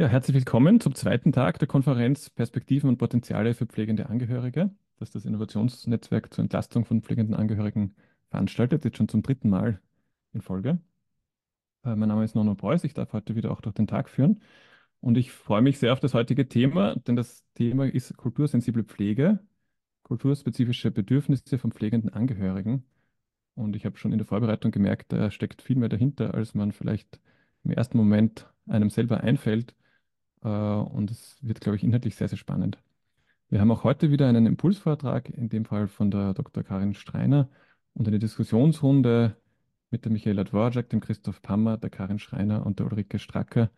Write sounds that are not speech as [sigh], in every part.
Ja, herzlich willkommen zum zweiten Tag der Konferenz Perspektiven und Potenziale für pflegende Angehörige, das das Innovationsnetzwerk zur Entlastung von pflegenden Angehörigen veranstaltet, jetzt schon zum dritten Mal in Folge. Äh, mein Name ist Nono Preuß, ich darf heute wieder auch durch den Tag führen und ich freue mich sehr auf das heutige Thema, denn das Thema ist kultursensible Pflege, kulturspezifische Bedürfnisse von pflegenden Angehörigen. Und ich habe schon in der Vorbereitung gemerkt, da steckt viel mehr dahinter, als man vielleicht im ersten Moment einem selber einfällt. Äh, und es wird, glaube ich, inhaltlich sehr, sehr spannend. Wir haben auch heute wieder einen Impulsvortrag, in dem Fall von der Dr. Karin Streiner und eine Diskussionsrunde mit der Michaela Dvorak, dem Christoph Pammer, der Karin Schreiner und der Ulrike Stracker,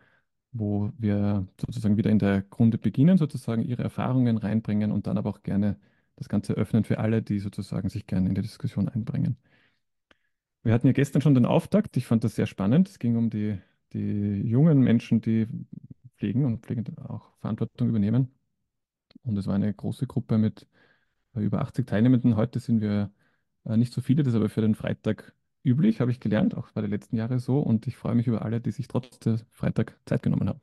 wo wir sozusagen wieder in der Grunde beginnen, sozusagen ihre Erfahrungen reinbringen und dann aber auch gerne das Ganze öffnen für alle, die sozusagen sich gerne in die Diskussion einbringen. Wir hatten ja gestern schon den Auftakt. Ich fand das sehr spannend. Es ging um die, die jungen Menschen, die pflegen und pflegend auch Verantwortung übernehmen. Und es war eine große Gruppe mit äh, über 80 Teilnehmenden. Heute sind wir äh, nicht so viele, das ist aber für den Freitag üblich, habe ich gelernt, auch bei den letzten Jahren so. Und ich freue mich über alle, die sich trotz der Freitag Zeit genommen haben.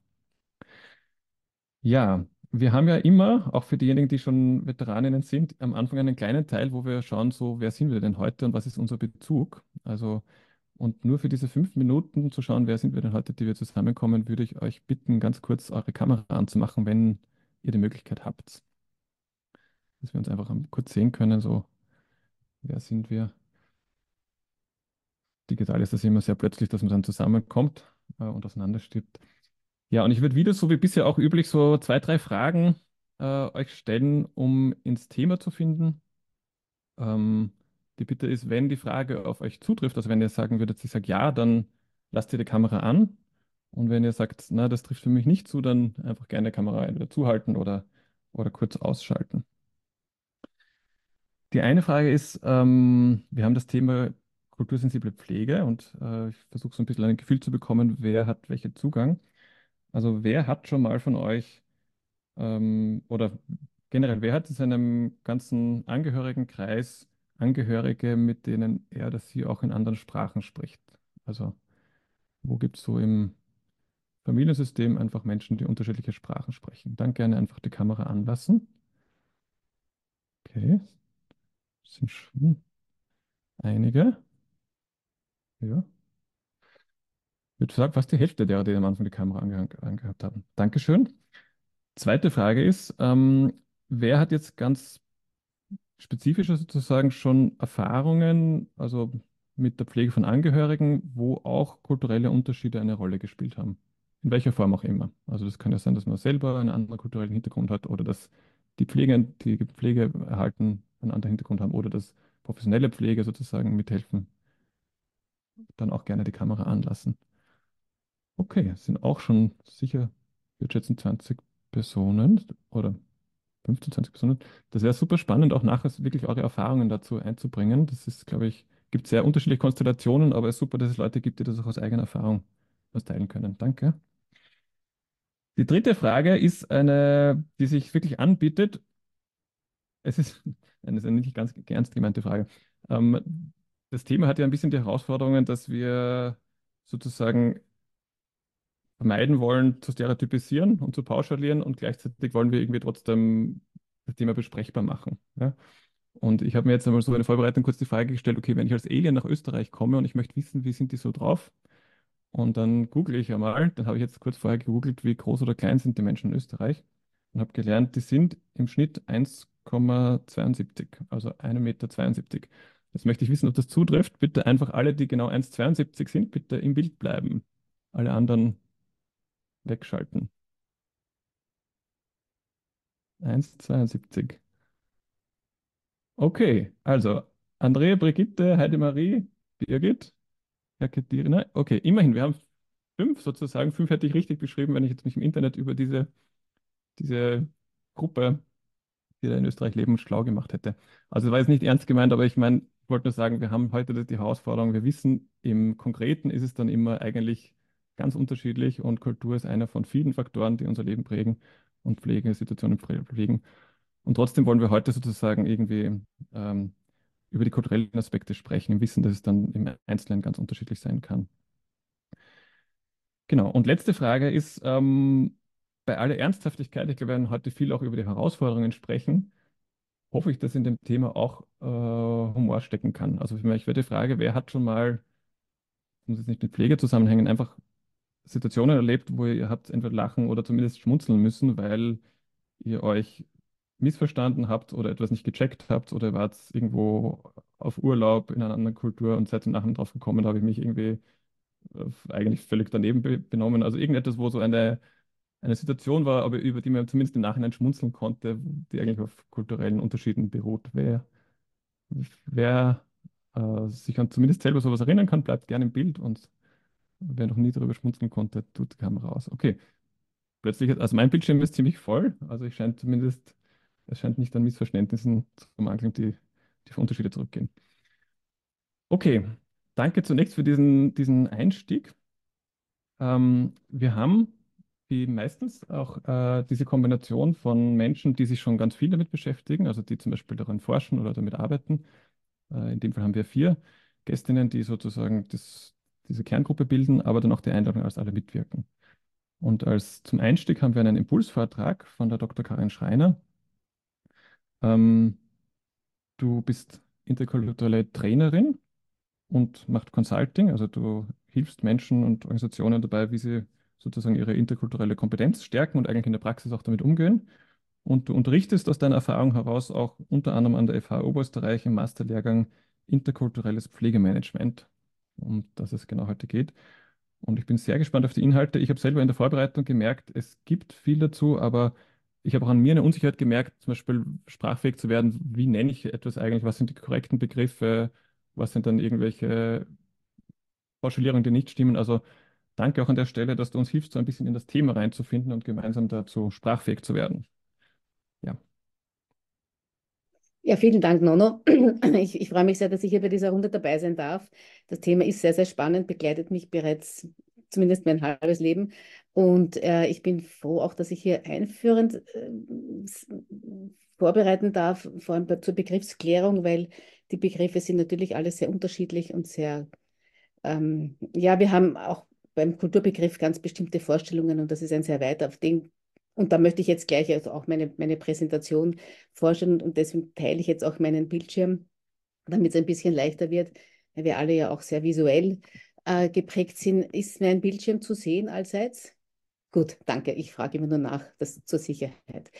Ja, wir haben ja immer, auch für diejenigen, die schon Veteraninnen sind, am Anfang einen kleinen Teil, wo wir schauen, so, wer sind wir denn heute und was ist unser Bezug? Also und nur für diese fünf Minuten zu schauen, wer sind wir denn heute, die wir zusammenkommen, würde ich euch bitten, ganz kurz eure Kamera anzumachen, wenn ihr die Möglichkeit habt. Dass wir uns einfach kurz sehen können, so, wer sind wir? Digital ist das immer sehr plötzlich, dass man dann zusammenkommt äh, und auseinanderstirbt. Ja, und ich würde wieder, so wie bisher auch üblich, so zwei, drei Fragen äh, euch stellen, um ins Thema zu finden. Ähm, die Bitte ist, wenn die Frage auf euch zutrifft, also wenn ihr sagen würdet, ich sage ja, dann lasst ihr die Kamera an. Und wenn ihr sagt, na, das trifft für mich nicht zu, dann einfach gerne die Kamera entweder zuhalten oder, oder kurz ausschalten. Die eine Frage ist, ähm, wir haben das Thema kultursensible Pflege und äh, ich versuche so ein bisschen ein Gefühl zu bekommen, wer hat welchen Zugang. Also wer hat schon mal von euch ähm, oder generell, wer hat in seinem ganzen Angehörigenkreis Angehörige, mit denen er oder sie auch in anderen Sprachen spricht. Also wo gibt es so im Familiensystem einfach Menschen, die unterschiedliche Sprachen sprechen? Dann gerne einfach die Kamera anlassen. Okay, das sind schon einige. Ja. Ich würde sagen, fast die Hälfte derer, die am Anfang die Kamera ange angehabt haben. Dankeschön. Zweite Frage ist, ähm, wer hat jetzt ganz spezifischer sozusagen schon Erfahrungen, also mit der Pflege von Angehörigen, wo auch kulturelle Unterschiede eine Rolle gespielt haben. In welcher Form auch immer. Also das kann ja sein, dass man selber einen anderen kulturellen Hintergrund hat oder dass die Pflege, die Pflege erhalten einen anderen Hintergrund haben oder dass professionelle Pflege sozusagen mithelfen. Dann auch gerne die Kamera anlassen. Okay, sind auch schon sicher, wir schätzen 20 Personen oder 15, 20 Personen. Das wäre super spannend, auch nachher wirklich eure Erfahrungen dazu einzubringen. Das ist, glaube ich, gibt sehr unterschiedliche Konstellationen, aber es ist super, dass es Leute gibt, die das auch aus eigener Erfahrung was teilen können. Danke. Die dritte Frage ist eine, die sich wirklich anbietet. Es ist [laughs] eine nicht ganz ernst gemeinte Frage. Ähm, das Thema hat ja ein bisschen die Herausforderungen, dass wir sozusagen vermeiden wollen, zu stereotypisieren und zu pauschalieren und gleichzeitig wollen wir irgendwie trotzdem das Thema besprechbar machen. Ja? Und ich habe mir jetzt einmal so eine Vorbereitung kurz die Frage gestellt, okay, wenn ich als Alien nach Österreich komme und ich möchte wissen, wie sind die so drauf? Und dann google ich einmal, dann habe ich jetzt kurz vorher gegoogelt, wie groß oder klein sind die Menschen in Österreich und habe gelernt, die sind im Schnitt 1,72, also 1,72 Meter. Jetzt möchte ich wissen, ob das zutrifft. Bitte einfach alle, die genau 1,72 sind, bitte im Bild bleiben. Alle anderen wegschalten. 1,72. Okay, also Andrea, Brigitte, Heidemarie, Birgit, Jakaterina. Okay, immerhin, wir haben fünf sozusagen. Fünf hätte ich richtig beschrieben, wenn ich jetzt mich im Internet über diese, diese Gruppe, die da in Österreich leben, schlau gemacht hätte. Also das war jetzt nicht ernst gemeint, aber ich meine, ich wollte nur sagen, wir haben heute die Herausforderung, wir wissen, im Konkreten ist es dann immer eigentlich ganz unterschiedlich und Kultur ist einer von vielen Faktoren, die unser Leben prägen und Pflege, Situationen pflegen. Und trotzdem wollen wir heute sozusagen irgendwie ähm, über die kulturellen Aspekte sprechen, im Wissen, dass es dann im Einzelnen ganz unterschiedlich sein kann. Genau. Und letzte Frage ist, ähm, bei aller Ernsthaftigkeit, ich glaube, wir werden heute viel auch über die Herausforderungen sprechen, hoffe ich, dass in dem Thema auch äh, Humor stecken kann. Also für mich wäre die Frage, wer hat schon mal, muss jetzt nicht mit Pflege zusammenhängen, einfach Situationen erlebt, wo ihr habt entweder lachen oder zumindest schmunzeln müssen, weil ihr euch missverstanden habt oder etwas nicht gecheckt habt oder wart irgendwo auf Urlaub in einer anderen Kultur und seid im Nachhinein drauf gekommen, habe ich mich irgendwie äh, eigentlich völlig daneben be benommen. Also irgendetwas, wo so eine, eine Situation war, aber über die man zumindest im Nachhinein schmunzeln konnte, die eigentlich auf kulturellen Unterschieden beruht. Wer, wer äh, sich an zumindest selber sowas erinnern kann, bleibt gerne im Bild und wer noch nie darüber schmunzeln konnte, tut die Kamera aus. Okay. Plötzlich, also mein Bildschirm ist ziemlich voll, also ich scheine zumindest, es scheint nicht an Missverständnissen zu mangeln, die, die Unterschiede zurückgehen. Okay, danke zunächst für diesen, diesen Einstieg. Ähm, wir haben wie meistens auch äh, diese Kombination von Menschen, die sich schon ganz viel damit beschäftigen, also die zum Beispiel daran forschen oder damit arbeiten. Äh, in dem Fall haben wir vier Gästinnen, die sozusagen das, diese Kerngruppe bilden, aber dann auch die Einladung, als alle mitwirken. Und als zum Einstieg haben wir einen Impulsvortrag von der Dr. Karin Schreiner. Ähm, du bist interkulturelle Trainerin und macht Consulting, also du hilfst Menschen und Organisationen dabei, wie sie sozusagen ihre interkulturelle Kompetenz stärken und eigentlich in der Praxis auch damit umgehen. Und du unterrichtest aus deiner Erfahrung heraus auch unter anderem an der FH Oberösterreich im Masterlehrgang Interkulturelles Pflegemanagement, um das es genau heute geht. Und ich bin sehr gespannt auf die Inhalte. Ich habe selber in der Vorbereitung gemerkt, es gibt viel dazu, aber ich habe auch an mir eine Unsicherheit gemerkt, zum Beispiel sprachfähig zu werden. Wie nenne ich etwas eigentlich? Was sind die korrekten Begriffe? Was sind dann irgendwelche Pauschalierungen, die nicht stimmen? Also danke auch an der Stelle, dass du uns hilfst, so ein bisschen in das Thema reinzufinden und gemeinsam dazu sprachfähig zu werden. Ja. Ja, vielen Dank, Nono. [clears throat] Ich, ich freue mich sehr, dass ich hier bei dieser Runde dabei sein darf. Das Thema ist sehr, sehr spannend, begleitet mich bereits zumindest mein halbes Leben. Und äh, ich bin froh auch, dass ich hier einführend äh, vorbereiten darf, vor allem zur Begriffsklärung, weil die Begriffe sind natürlich alle sehr unterschiedlich und sehr, ähm, ja, wir haben auch beim Kulturbegriff ganz bestimmte Vorstellungen und das ist ein sehr weiter, auf den und da möchte ich jetzt gleich also auch meine, meine Präsentation vorstellen und deswegen teile ich jetzt auch meinen Bildschirm, damit es ein bisschen leichter wird, weil wir alle ja auch sehr visuell äh, geprägt sind. Ist mein Bildschirm zu sehen allseits? Gut, danke. Ich frage immer nur nach, das zur Sicherheit.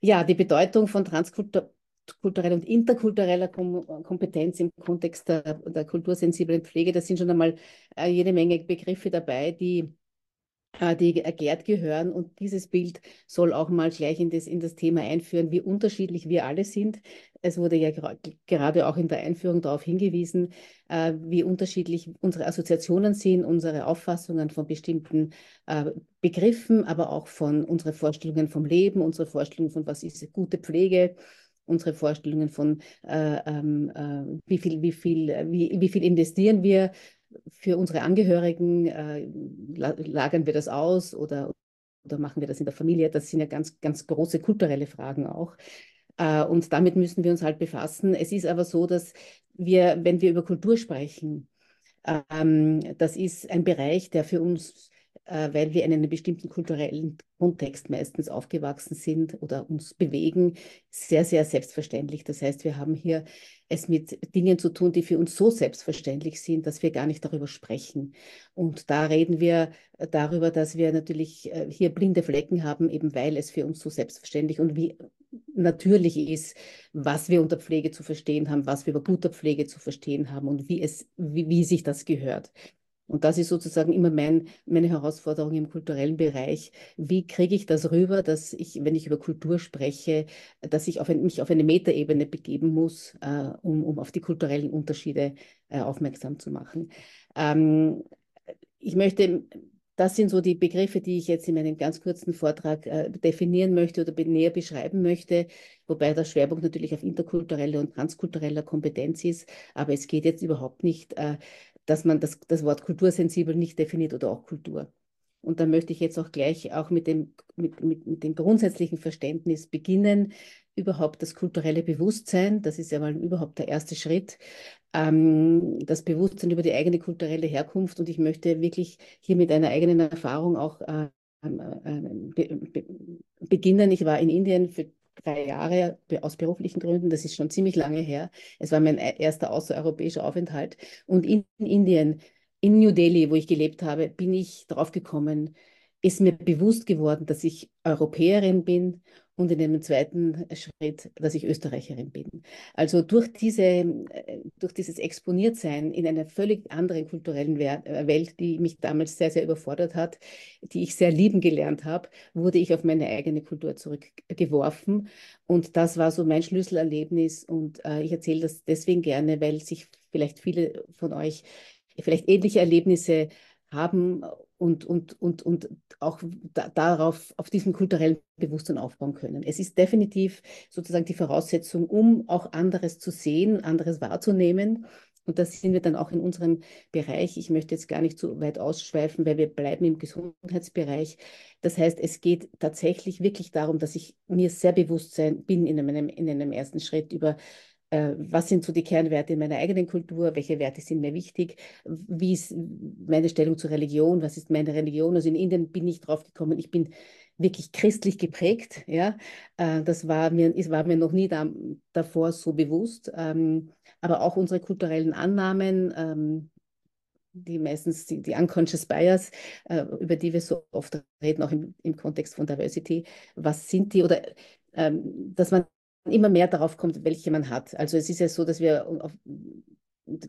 Ja, die Bedeutung von transkultureller und interkultureller Kom Kompetenz im Kontext der, der kultursensiblen Pflege, da sind schon einmal äh, jede Menge Begriffe dabei, die die erklärt gehören. Und dieses Bild soll auch mal gleich in das, in das Thema einführen, wie unterschiedlich wir alle sind. Es wurde ja gerade auch in der Einführung darauf hingewiesen, äh, wie unterschiedlich unsere Assoziationen sind, unsere Auffassungen von bestimmten äh, Begriffen, aber auch von unseren Vorstellungen vom Leben, unsere Vorstellungen von, was ist gute Pflege unsere Vorstellungen von, äh, ähm, äh, wie, viel, wie, viel, wie, wie viel investieren wir für unsere Angehörigen, äh, lagern wir das aus oder, oder machen wir das in der Familie? Das sind ja ganz, ganz große kulturelle Fragen auch. Äh, und damit müssen wir uns halt befassen. Es ist aber so, dass wir, wenn wir über Kultur sprechen, ähm, das ist ein Bereich, der für uns äh, weil wir in einem bestimmten kulturellen Kontext meistens aufgewachsen sind oder uns bewegen, sehr, sehr selbstverständlich. Das heißt, wir haben hier es mit Dingen zu tun, die für uns so selbstverständlich sind, dass wir gar nicht darüber sprechen. Und da reden wir darüber, dass wir natürlich äh, hier blinde Flecken haben, eben weil es für uns so selbstverständlich und wie natürlich ist, was wir unter Pflege zu verstehen haben, was wir über gute Pflege zu verstehen haben und wie, es, wie, wie sich das gehört. Und das ist sozusagen immer mein, meine Herausforderung im kulturellen Bereich. Wie kriege ich das rüber, dass ich, wenn ich über Kultur spreche, dass ich auf ein, mich auf eine Metaebene begeben muss, äh, um, um auf die kulturellen Unterschiede äh, aufmerksam zu machen. Ähm, ich möchte, das sind so die Begriffe, die ich jetzt in meinem ganz kurzen Vortrag äh, definieren möchte oder näher beschreiben möchte, wobei der Schwerpunkt natürlich auf interkultureller und transkultureller Kompetenz ist. Aber es geht jetzt überhaupt nicht äh, dass man das, das Wort kultursensibel nicht definiert oder auch Kultur. Und da möchte ich jetzt auch gleich auch mit dem, mit, mit, mit dem grundsätzlichen Verständnis beginnen, überhaupt das kulturelle Bewusstsein, das ist ja mal überhaupt der erste Schritt, ähm, das Bewusstsein über die eigene kulturelle Herkunft. Und ich möchte wirklich hier mit einer eigenen Erfahrung auch äh, be be beginnen. Ich war in Indien für drei Jahre aus beruflichen Gründen. Das ist schon ziemlich lange her. Es war mein e-, erster außereuropäischer Aufenthalt. Und in Indien, in New Delhi, wo ich gelebt habe, bin ich darauf gekommen, ist mir bewusst geworden, dass ich Europäerin bin und in dem zweiten Schritt, dass ich Österreicherin bin. Also durch, diese, äh, durch dieses Exponiertsein in einer völlig anderen kulturellen äh, Welt, die mich damals sehr, sehr überfordert hat, die ich sehr lieben gelernt habe, wurde ich auf meine eigene Kultur zurückgeworfen. Und das war so mein Schlüsselerlebnis. Und äh, ich erzähle das deswegen gerne, weil sich vielleicht viele von euch vielleicht ähnliche Erlebnisse haben und, und, und, und auch da, darauf, auf diesem kulturellen Bewusstsein aufbauen können. Es ist definitiv sozusagen die Voraussetzung, um auch anderes zu sehen, anderes wahrzunehmen. Und da sind wir dann auch in unserem Bereich. Ich möchte jetzt gar nicht so weit ausschweifen, weil wir bleiben im Gesundheitsbereich. Das heißt, es geht tatsächlich wirklich darum, dass ich mir sehr bewusst sein bin in einem, in einem ersten Schritt über was sind so die Kernwerte in meiner eigenen Kultur, welche Werte sind mir wichtig, wie ist meine Stellung zur Religion, was ist meine Religion. Also in Indien bin ich drauf gekommen, ich bin wirklich christlich geprägt. Ja? Äh, das war mir, es war mir noch nie da, davor so bewusst. Ähm, aber auch unsere kulturellen Annahmen, ähm, die meistens die, die unconscious bias, äh, über die wir so oft reden, auch im, im Kontext von Diversity, was sind die oder ähm, dass man immer mehr darauf kommt, welche man hat. Also es ist ja so, dass wir auf,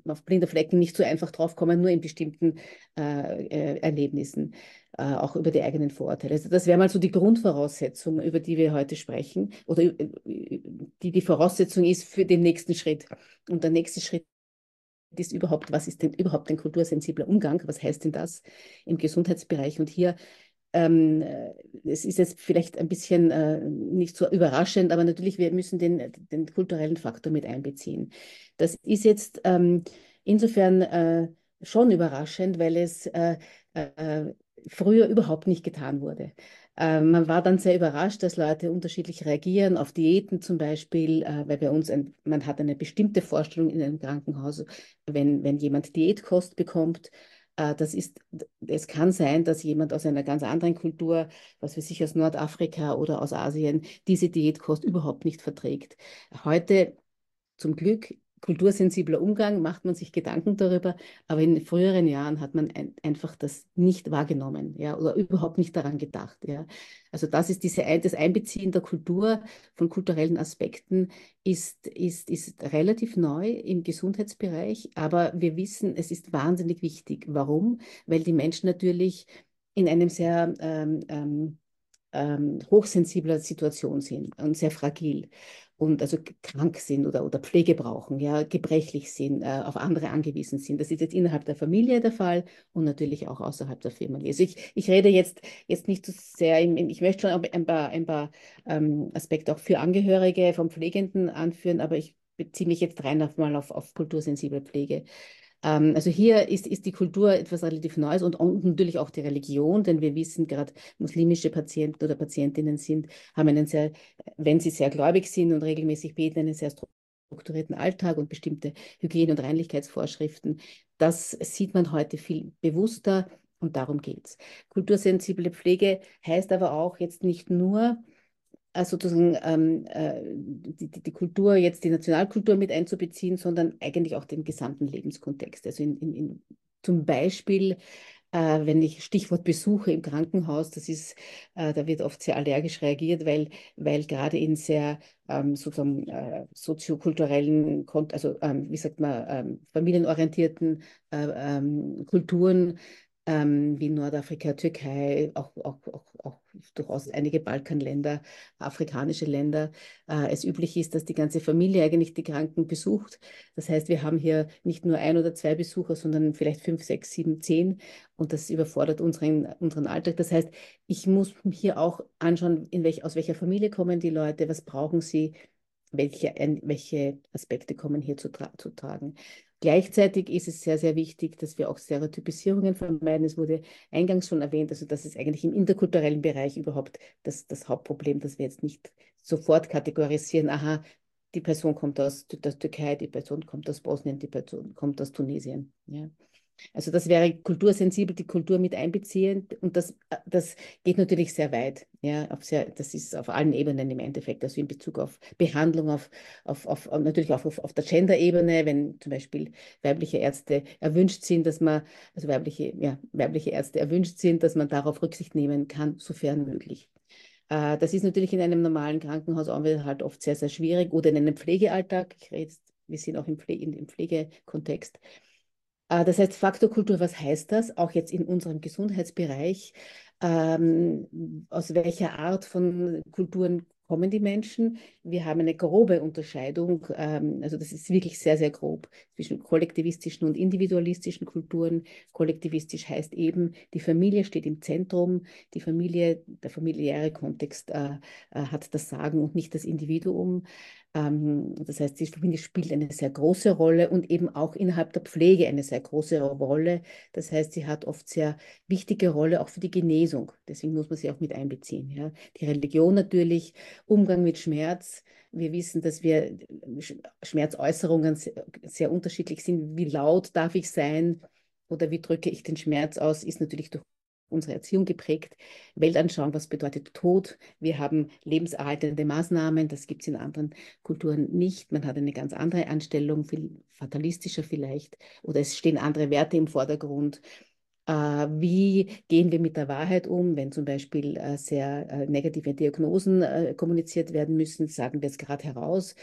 auf blinde Flecken nicht so einfach drauf kommen, nur in bestimmten äh, äh, Erlebnissen, äh, auch über die eigenen Vorurteile. Also das wäre mal so die Grundvoraussetzung, über die wir heute sprechen, oder die die Voraussetzung ist für den nächsten Schritt. Und der nächste Schritt ist überhaupt, was ist denn überhaupt ein kultursensibler Umgang? Was heißt denn das im Gesundheitsbereich? Und hier ähm, es ist jetzt vielleicht ein bisschen äh, nicht so überraschend, aber natürlich, wir müssen den, den kulturellen Faktor mit einbeziehen. Das ist jetzt ähm, insofern äh, schon überraschend, weil es äh, äh früher überhaupt nicht getan wurde. Äh, man war dann sehr überrascht, dass Leute unterschiedlich reagieren, auf Diäten zum Beispiel, äh, weil bei uns, ein, man hat eine bestimmte Vorstellung in einem Krankenhaus, wenn, wenn jemand Diätkost bekommt, äh, das ist, es kann sein, dass jemand aus einer ganz anderen Kultur, was weiß ich, aus Nordafrika oder aus Asien, diese Diätkost überhaupt nicht verträgt. Heute zum Glück kultursensibler Umgang, macht man sich Gedanken darüber, aber in früheren Jahren hat man ein, einfach das nicht wahrgenommen, ja, oder überhaupt nicht daran gedacht, ja. Also das ist diese, das Einbeziehen der Kultur von kulturellen Aspekten ist, ist, ist relativ neu im Gesundheitsbereich, aber wir wissen, es ist wahnsinnig wichtig. Warum? Weil die Menschen natürlich in einem sehr ähm, ähm, ähm, hochsensibler Situation sind und sehr fragil und also krank sind oder, oder Pflege brauchen, ja, gebrechlich sind, äh, auf andere angewiesen sind. Das ist jetzt innerhalb der Familie der Fall und natürlich auch außerhalb der Familie. Also ich, ich rede jetzt, jetzt nicht so sehr, im, ich möchte schon ein paar, ein paar ähm, Aspekte auch für Angehörige vom Pflegenden anführen, aber ich beziehe mich jetzt rein auf, mal auf, auf kultursensible Pflege. Ähm, also hier ist, ist die Kultur etwas relativ Neues und, natürlich auch die Religion, denn wir wissen gerade, muslimische Patienten oder Patientinnen sind, haben einen sehr, wenn sie sehr gläubig sind und regelmäßig beten, einen sehr strukturierten Alltag und bestimmte Hygiene- und Reinlichkeitsvorschriften. Das sieht man heute viel bewusster und darum geht es. Kultursensible Pflege heißt aber auch jetzt nicht nur, sozusagen ähm, äh, die, die, Kultur, jetzt die Nationalkultur mit einzubeziehen, sondern eigentlich auch den gesamten Lebenskontext. Also in, in, in, zum Beispiel, äh, wenn ich Stichwort Besuche im Krankenhaus, das ist, äh, da wird oft sehr allergisch reagiert, weil, weil gerade in sehr ähm, sozusagen äh, soziokulturellen, also ähm, wie sagt man, ähm, familienorientierten äh, ähm, Kulturen ähm, wie Nordafrika, Türkei, auch, auch, auch, auch, durchaus einige Balkanländer, afrikanische Länder, äh, es üblich ist, dass die ganze Familie eigentlich die Kranken besucht. Das heißt, wir haben hier nicht nur ein oder zwei Besucher, sondern vielleicht fünf, sechs, sieben, zehn und das überfordert unseren, unseren Alltag. Das heißt, ich muss hier auch anschauen, in welch, aus welcher Familie kommen die Leute, was brauchen sie, welche, welche Aspekte kommen hier zu, zu tragen. Gleichzeitig ist es sehr, sehr wichtig, dass wir auch Stereotypisierungen vermeiden. Es wurde eingangs schon erwähnt, also das ist eigentlich im interkulturellen Bereich überhaupt das, das Hauptproblem, dass wir jetzt nicht sofort kategorisieren, aha, die Person kommt aus der Türkei, die Person kommt aus Bosnien, die Person kommt aus Tunesien. Ja. Also das wäre kultursensibel, die Kultur mit einbeziehen und das, das geht natürlich sehr weit. Ja, auf sehr, das ist auf allen Ebenen im Endeffekt, also in Bezug auf Behandlung, auf, auf, auf natürlich auch auf, auf der Gender-Ebene, wenn zum Beispiel weibliche Ärzte erwünscht sind, dass man, also weibliche, ja, weibliche Ärzte erwünscht sind, dass man darauf Rücksicht nehmen kann, sofern möglich. Äh, das ist natürlich in einem normalen Krankenhaus auch halt oft sehr, sehr schwierig oder in einem Pflegealltag. Ich rede, wir sind auch im, Pflege, im Pflegekontext. Äh, das heißt, Faktorkultur, was heißt das? Auch jetzt in unserem Gesundheitsbereich. Ähm, aus welcher Art von Kulturen kommen die Menschen. Wir haben eine grobe Unterscheidung, ähm, also das ist wirklich sehr, sehr grob, zwischen kollektivistischen und individualistischen Kulturen. Kollektivistisch heißt eben, die Familie steht im Zentrum, die Familie, der familiäre Kontext äh, äh, hat das Sagen und nicht das Individuum. Ähm, das heißt, die Familie spielt eine sehr große Rolle und eben auch innerhalb der Pflege eine sehr große Rolle. Das heißt, sie hat oft sehr wichtige Rolle auch für die Genesung. Deswegen muss man sie auch mit einbeziehen. Ja. Die Religion natürlich, Umgang mit Schmerz. Wir wissen, dass wir Schmerzäußerungen sehr, sehr unterschiedlich sind. Wie laut darf ich sein oder wie drücke ich den Schmerz aus, ist natürlich durch unsere Erziehung geprägt. Weltanschauung, was bedeutet Tod? Wir haben lebenserhaltende Maßnahmen, das gibt es in anderen Kulturen nicht. Man hat eine ganz andere Anstellung, viel fatalistischer vielleicht, oder es stehen andere Werte im Vordergrund. Äh, wie gehen wir mit der Wahrheit um, wenn zum Beispiel äh, sehr äh, negative Diagnosen kommuniziert werden müssen? Sagen wir es gerade heraus.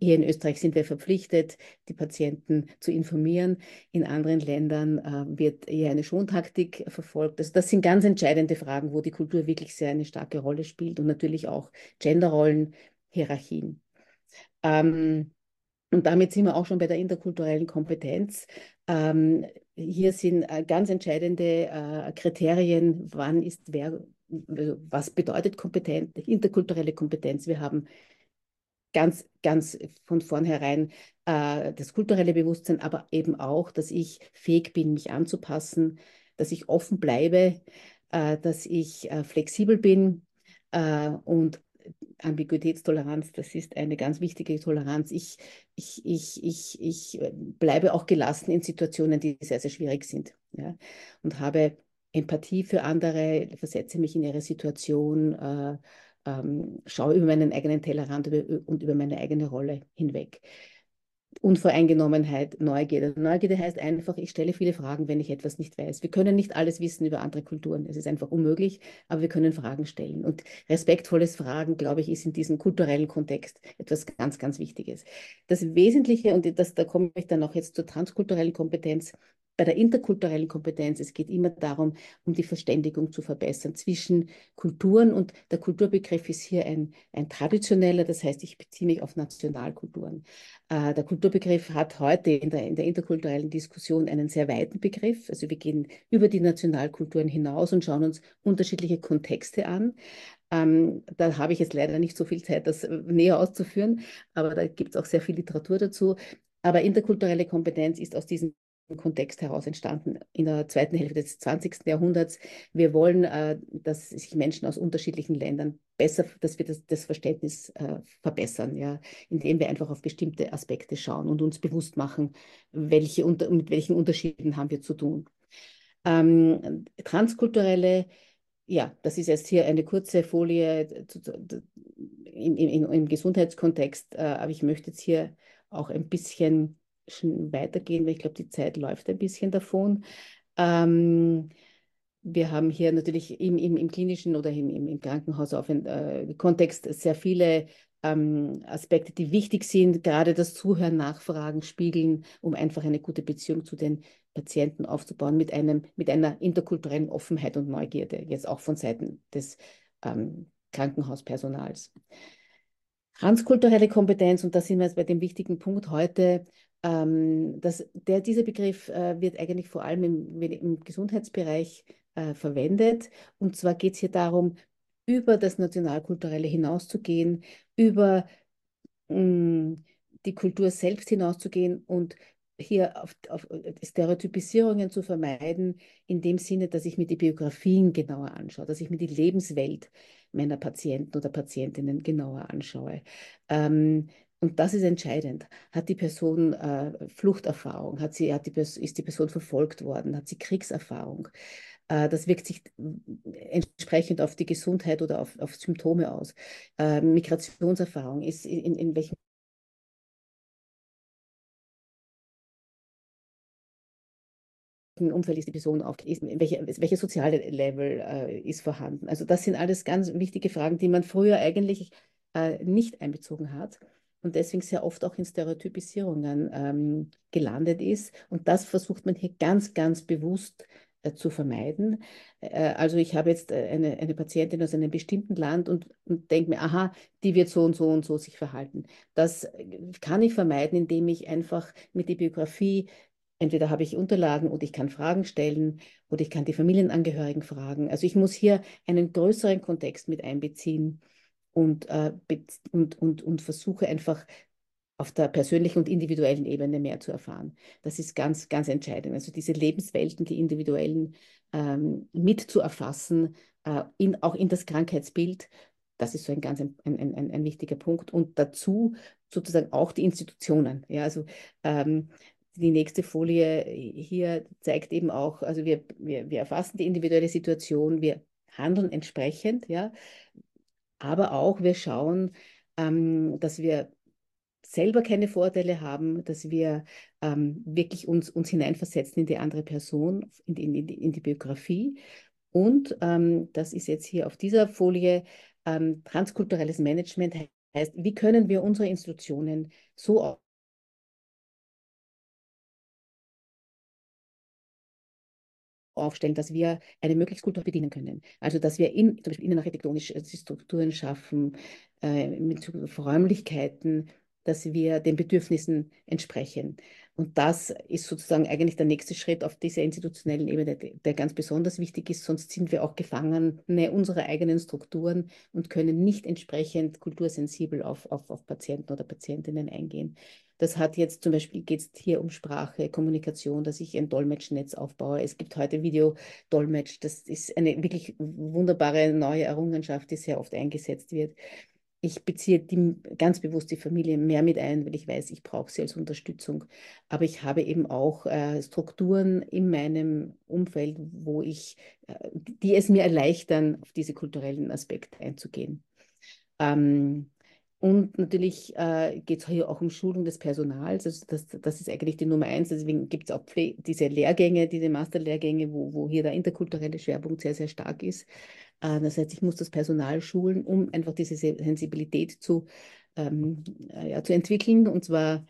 Hier in Österreich sind wir verpflichtet, die Patienten zu informieren. In anderen Ländern äh, wird eher eine Schontaktik verfolgt. Also das sind ganz entscheidende Fragen, wo die Kultur wirklich sehr eine starke Rolle spielt und natürlich auch Genderrollen, Hierarchien. Ähm, und damit sind wir auch schon bei der interkulturellen Kompetenz. Ähm, hier sind äh, ganz entscheidende äh, Kriterien, wann ist wer, also was bedeutet Kompetenz, interkulturelle Kompetenz. Wir haben ganz, ganz von vornherein äh, das kulturelle Bewusstsein, aber eben auch, dass ich fähig bin, mich anzupassen, dass ich offen bleibe, äh, dass ich äh, flexibel bin äh, und Ambiguitätstoleranz, das ist eine ganz wichtige Toleranz. Ich, ich, ich, ich, ich bleibe auch gelassen in Situationen, die sehr, sehr schwierig sind. Ja? Und habe Empathie für andere, versetze mich in ihre Situation, äh, ähm, schaue über meinen eigenen Tellerrand und über meine eigene Rolle hinweg. Unvoreingenommenheit, Neugierde. Neugierde heißt einfach, ich stelle viele Fragen, wenn ich etwas nicht weiß. Wir können nicht alles wissen über andere Kulturen. Es ist einfach unmöglich, aber wir können Fragen stellen. Und respektvolles Fragen, glaube ich, ist in diesem kulturellen Kontext etwas ganz, ganz Wichtiges. Das Wesentliche, und das, da komme ich dann auch jetzt zur transkulturellen Kompetenz, bei der interkulturellen Kompetenz, es geht immer darum, um die Verständigung zu verbessern zwischen Kulturen und der Kulturbegriff ist hier ein, ein traditioneller, das heißt, ich beziehe mich auf Nationalkulturen. Äh, der Kulturbegriff hat heute in der, in der interkulturellen Diskussion einen sehr weiten Begriff. Also wir gehen über die Nationalkulturen hinaus und schauen uns unterschiedliche Kontexte an. Ähm, da habe ich jetzt leider nicht so viel Zeit, das näher auszuführen, aber da gibt es auch sehr viel Literatur dazu. Aber interkulturelle Kompetenz ist aus diesem Kontext heraus entstanden in der zweiten Hälfte des 20. Jahrhunderts. Wir wollen, äh, dass sich Menschen aus unterschiedlichen Ländern besser, dass wir das, das Verständnis äh, verbessern, ja, indem wir einfach auf bestimmte Aspekte schauen und uns bewusst machen, welche mit welchen Unterschieden haben wir zu tun. Ähm, transkulturelle ja, das ist jetzt hier eine kurze Folie im, im, im Gesundheitskontext, äh, aber ich möchte jetzt hier auch ein bisschen weitergehen, weil ich glaube, die Zeit läuft ein bisschen davon. Ähm, wir haben hier natürlich im, im, im klinischen oder im, im Krankenhaus auf äh, Kontext sehr viele ähm, Aspekte, die wichtig sind, gerade das Zuhören, Nachfragen, Spiegeln, um einfach eine gute Beziehung zu den Patienten aufzubauen mit, einem, mit einer interkulturellen Offenheit und Neugierde, jetzt auch von Seiten des ähm, Krankenhauspersonals. Transkulturelle Kompetenz, und da sind wir jetzt bei dem wichtigen Punkt heute, ähm, das, der, dieser Begriff äh, wird eigentlich vor allem im, im Gesundheitsbereich äh, verwendet. Und zwar geht es hier darum, über das Nationalkulturelle hinauszugehen, über mh, mm, die Kultur selbst hinauszugehen und hier auf, auf, Stereotypisierungen zu vermeiden, in dem Sinne, dass ich mir die Biografien genauer anschaue, dass ich mir die Lebenswelt meiner Patienten oder Patientinnen genauer anschaue. Ähm, Und das ist entscheidend. Hat die Person äh, Fluchterfahrung? Hat sie, hat die, ist die Person verfolgt worden? Hat sie Kriegserfahrung? Äh, das wirkt sich entsprechend auf die Gesundheit oder auf, auf Symptome aus. Äh, Migrationserfahrung ist in, in welchem Umfeld ist die Person auf, welche, welche soziale Level äh, ist vorhanden. Also das sind alles ganz wichtige Fragen, die man früher eigentlich äh, nicht einbezogen hat und deswegen sehr oft auch in Stereotypisierungen ähm, gelandet ist. Und das versucht man hier ganz, ganz bewusst äh, zu vermeiden. Äh, also ich habe jetzt äh, eine, eine Patientin aus einem bestimmten Land und, und denke mir, aha, die wird so und so und so sich verhalten. Das kann ich vermeiden, indem ich einfach mit der Biografie Entweder habe ich Unterlagen oder ich kann Fragen stellen oder ich kann die Familienangehörigen fragen. Also ich muss hier einen größeren Kontext mit einbeziehen und, äh, und, und, und versuche einfach auf der persönlichen und individuellen Ebene mehr zu erfahren. Das ist ganz, ganz entscheidend. Also diese Lebenswelten, die individuellen ähm, mit zu erfassen, äh, in, auch in das Krankheitsbild, das ist so ein ganz ein, ein, ein, ein wichtiger Punkt. Und dazu sozusagen auch die Institutionen. Ja, also ähm, die nächste Folie hier zeigt eben auch, also wir, wir, wir erfassen die individuelle Situation, wir handeln entsprechend, ja, aber auch wir schauen, ähm, dass wir selber keine Vorteile haben, dass wir ähm, wirklich uns, uns hineinversetzen in die andere Person, in die, in die, in die Biografie. Und ähm, das ist jetzt hier auf dieser Folie, ähm, transkulturelles Management heißt, wie können wir unsere Institutionen so aufstellen, dass wir eine möglichst Kultur bedienen können. Also dass wir in, zum Beispiel innenarchitektonisch äh, Strukturen schaffen, äh, mit Räumlichkeiten, dass wir den Bedürfnissen entsprechen. Und das ist sozusagen eigentlich der nächste Schritt auf dieser institutionellen Ebene, der ganz besonders wichtig ist. Sonst sind wir auch Gefangene unserer eigenen Strukturen und können nicht entsprechend kultursensibel auf, auf, auf Patienten oder Patientinnen eingehen. Das hat jetzt zum Beispiel, geht es hier um Sprache, Kommunikation, dass ich ein Dolmetschnetz aufbaue. Es gibt heute Videodolmetsch. Das ist eine wirklich wunderbare neue Errungenschaft, die sehr oft eingesetzt wird. Ich beziehe die, ganz bewusst die Familie mehr mit ein, weil ich weiß, ich brauche sie als Unterstützung. Aber ich habe eben auch äh, Strukturen in meinem Umfeld, wo ich, äh, die es mir erleichtern, auf diese kulturellen Aspekte einzugehen. Ähm, und natürlich äh, geht es hier auch um Schulung des Personals. Also das, das ist eigentlich die Nummer eins. Deswegen gibt es auch diese Lehrgänge, diese Masterlehrgänge, wo, wo hier der interkulturelle Schwerpunkt sehr, sehr stark ist. Äh, das heißt, ich muss das Personal schulen, um einfach diese Sensibilität zu, ähm, äh, ja, zu entwickeln. Und zwar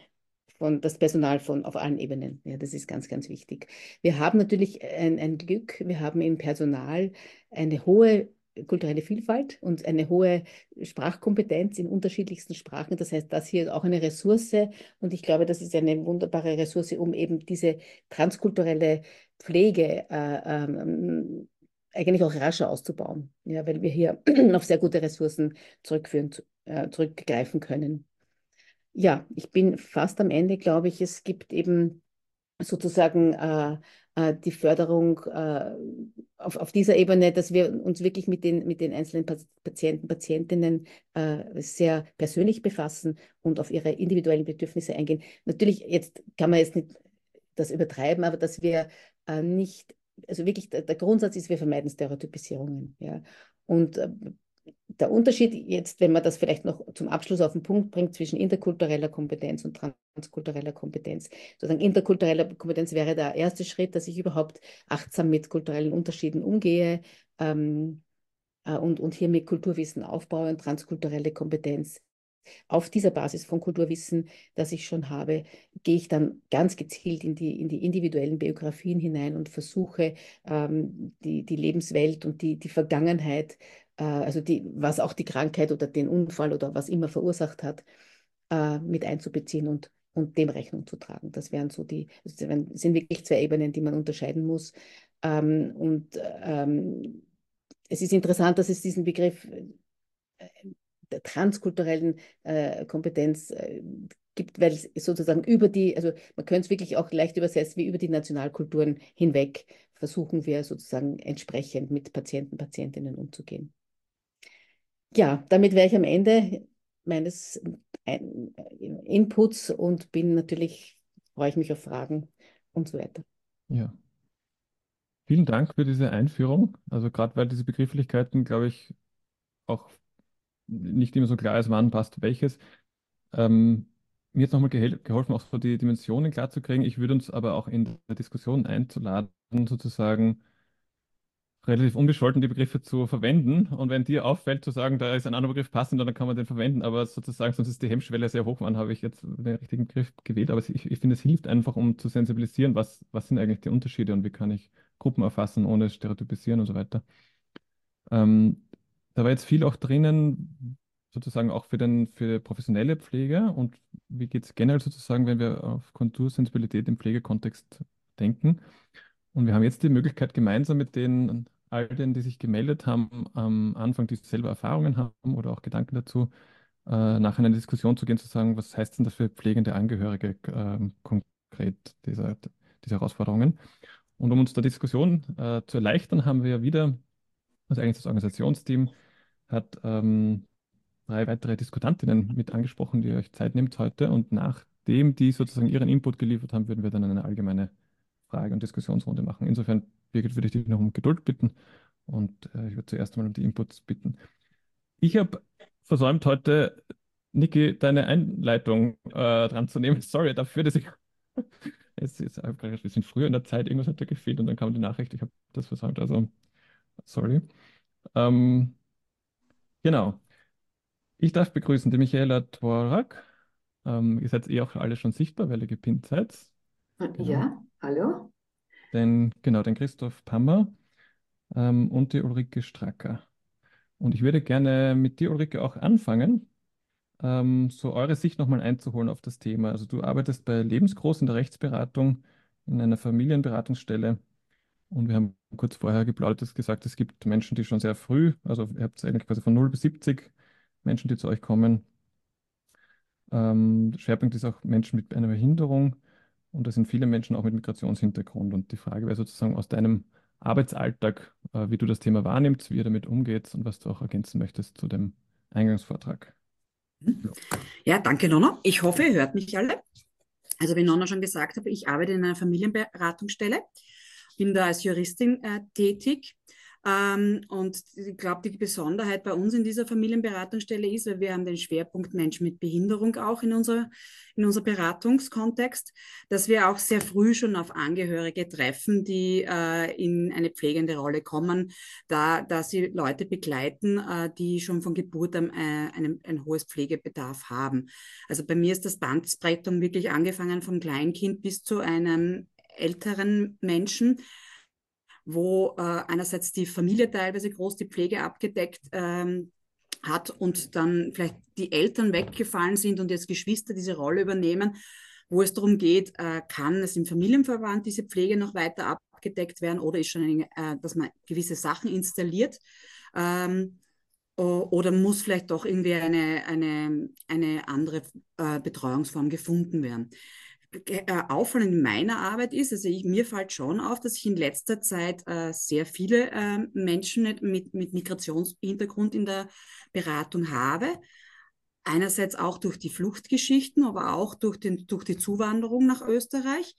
von das Personal von auf allen Ebenen. Ja, das ist ganz, ganz wichtig. Wir haben natürlich ein, ein Glück, wir haben im Personal eine hohe kulturelle Vielfalt und eine hohe Sprachkompetenz in unterschiedlichsten Sprachen. Das heißt, das hier ist auch eine Ressource und ich glaube, das ist eine wunderbare Ressource, um eben diese transkulturelle Pflege äh, ähm, eigentlich auch rascher auszubauen, ja, weil wir hier [clears throat] auf sehr gute Ressourcen zurückführen, äh, zurückgreifen können. Ja, ich bin fast am Ende, glaube ich. Es gibt eben sozusagen äh, die Förderung äh, auf, auf dieser Ebene, dass wir uns wirklich mit den, mit den einzelnen Patienten, Patientinnen äh, sehr persönlich befassen und auf ihre individuellen Bedürfnisse eingehen. Natürlich, jetzt kann man jetzt nicht das übertreiben, aber dass wir äh, nicht, also wirklich der, der, Grundsatz ist, wir vermeiden Stereotypisierungen. Ja? Und äh, der Unterschied jetzt, wenn man das vielleicht noch zum Abschluss auf den Punkt bringt, zwischen interkultureller Kompetenz und transkultureller Kompetenz. Sozusagen interkulturelle Kompetenz wäre der erste Schritt, dass ich überhaupt achtsam mit kulturellen Unterschieden umgehe ähm, äh, und, und hier mit Kulturwissen aufbaue und transkulturelle Kompetenz. Auf dieser Basis von Kulturwissen, das ich schon habe, gehe ich dann ganz gezielt in die, in die individuellen Biografien hinein und versuche, ähm, die, die Lebenswelt und die, die Vergangenheit also die, was auch die Krankheit oder den Unfall oder was immer verursacht hat, äh, mit einzubeziehen und, und dem Rechnung zu tragen. Das wären so die, das sind wirklich zwei Ebenen, die man unterscheiden muss. Ähm, und ähm, es ist interessant, dass es diesen Begriff äh, der transkulturellen äh, Kompetenz äh, gibt, weil es sozusagen über die, also man könnte es wirklich auch leicht übersetzen, wie über die Nationalkulturen hinweg versuchen wir sozusagen entsprechend mit Patienten, Patientinnen umzugehen. Ja, damit wäre ich am Ende meines Inputs und bin natürlich, freue ich mich auf Fragen und so weiter. Ja. Vielen Dank für diese Einführung. Also gerade weil diese Begrifflichkeiten, glaube ich, auch nicht immer so klar ist, wann passt welches. Ähm, mir hat nochmal geholfen, auch so die Dimensionen klar zu kriegen. Ich würde uns aber auch in der Diskussion einzuladen, sozusagen relativ unbescholten die Begriffe zu verwenden. Und wenn dir auffällt, zu sagen, da ist ein anderer Begriff passend, dann kann man den verwenden. Aber sozusagen, sonst ist die Hemmschwelle sehr hoch. Wann habe ich jetzt den richtigen Begriff gewählt? Aber ich, ich finde, es hilft einfach, um zu sensibilisieren, was, was sind eigentlich die Unterschiede und wie kann ich Gruppen erfassen, ohne stereotypisieren und so weiter. Ähm, da war jetzt viel auch drinnen, sozusagen auch für, den, für professionelle Pflege und wie geht es generell sozusagen, wenn wir auf Kontursensibilität im Pflegekontext denken. Und wir haben jetzt die Möglichkeit, gemeinsam mit den all denen, die sich gemeldet haben, am Anfang, die selber Erfahrungen haben oder auch Gedanken dazu, äh, nachher in eine Diskussion zu gehen, zu sagen, was heißt denn das für pflegende Angehörige äh, konkret dieser, dieser Herausforderungen. Und um uns der Diskussion äh, zu erleichtern, haben wir ja wieder, also eigentlich das Organisationsteam, hat ähm, drei weitere Diskutantinnen mit angesprochen, die euch Zeit nimmt heute. Und nachdem die sozusagen ihren Input geliefert haben, würden wir dann eine allgemeine Frage- und Diskussionsrunde machen. Insofern, Birgit, würde ich dich noch um Geduld bitten und äh, ich würde zuerst mal um die Inputs bitten. Ich habe versäumt heute, Niki, deine Einleitung äh, dran zu nehmen. [laughs] Sorry dafür, dass ich [laughs] jetzt, jetzt wir sind früher in der Zeit, irgendwas hat da gefehlt und dann kam die Nachricht, ich habe das versäumt. Also, sorry. Ähm, genau. Ich darf begrüßen die Michaela Dvorak. Ähm, ihr seid eh auch alle schon sichtbar, weil ihr gepinnt seid. Genau. Ja, hallo. Den, genau, den Christoph Pammer ähm, und die Ulrike Stracker. Und ich würde gerne mit dir, Ulrike, auch anfangen, ähm, so eure Sicht nochmal einzuholen auf das Thema. Also du arbeitest bei Lebensgroß in der Rechtsberatung in einer Familienberatungsstelle. Und wir haben kurz vorher geplaudert, gesagt, es gibt Menschen, die schon sehr früh, also ihr habt eigentlich quasi von 0 bis 70 Menschen, die zu euch kommen. Ähm, Schwerpunkt ist auch Menschen mit einer Behinderung und da sind viele Menschen auch mit Migrationshintergrund. Und die Frage wäre sozusagen aus deinem Arbeitsalltag, äh, wie du das Thema wahrnimmst, wie ihr damit umgeht und was du auch ergänzen möchtest zu dem Eingangsvortrag. Ja, danke, Nonna. Ich hoffe, ihr hört mich alle. Also, wie Nonna schon gesagt hat, ich arbeite in einer Familienberatungsstelle, bin da als Juristin äh, tätig ähm, und ich glaube, die Besonderheit bei uns in dieser Familienberatungsstelle ist, weil wir haben den Schwerpunkt Menschen mit Behinderung auch in unser, in unser Beratungskontext, dass wir auch sehr früh schon auf Angehörige treffen, die äh, in eine pflegende Rolle kommen, da, da sie Leute begleiten, äh, die schon von Geburt an äh, ein, ein hohes Pflegebedarf haben. Also bei mir ist das Bandbreite wirklich angefangen vom Kleinkind bis zu einem älteren Menschen, wo äh, einerseits die Familie teilweise groß die Pflege abgedeckt ähm, hat und dann vielleicht die Eltern weggefallen sind und jetzt Geschwister diese Rolle übernehmen, wo es darum geht, äh, kann es im Familienverband diese Pflege noch weiter abgedeckt werden oder ist schon, eine, äh, dass man gewisse Sachen installiert. Ähm, oder muss vielleicht doch irgendwie eine, eine, eine andere äh, Betreuungsform gefunden werden. Äh, auffallend in meiner Arbeit ist, also ich, mir fällt schon auf, dass ich in letzter Zeit äh, sehr viele äh, Menschen mit, mit Migrationshintergrund in der Beratung habe. Einerseits auch durch die Fluchtgeschichten, aber auch durch, den, durch die Zuwanderung nach Österreich.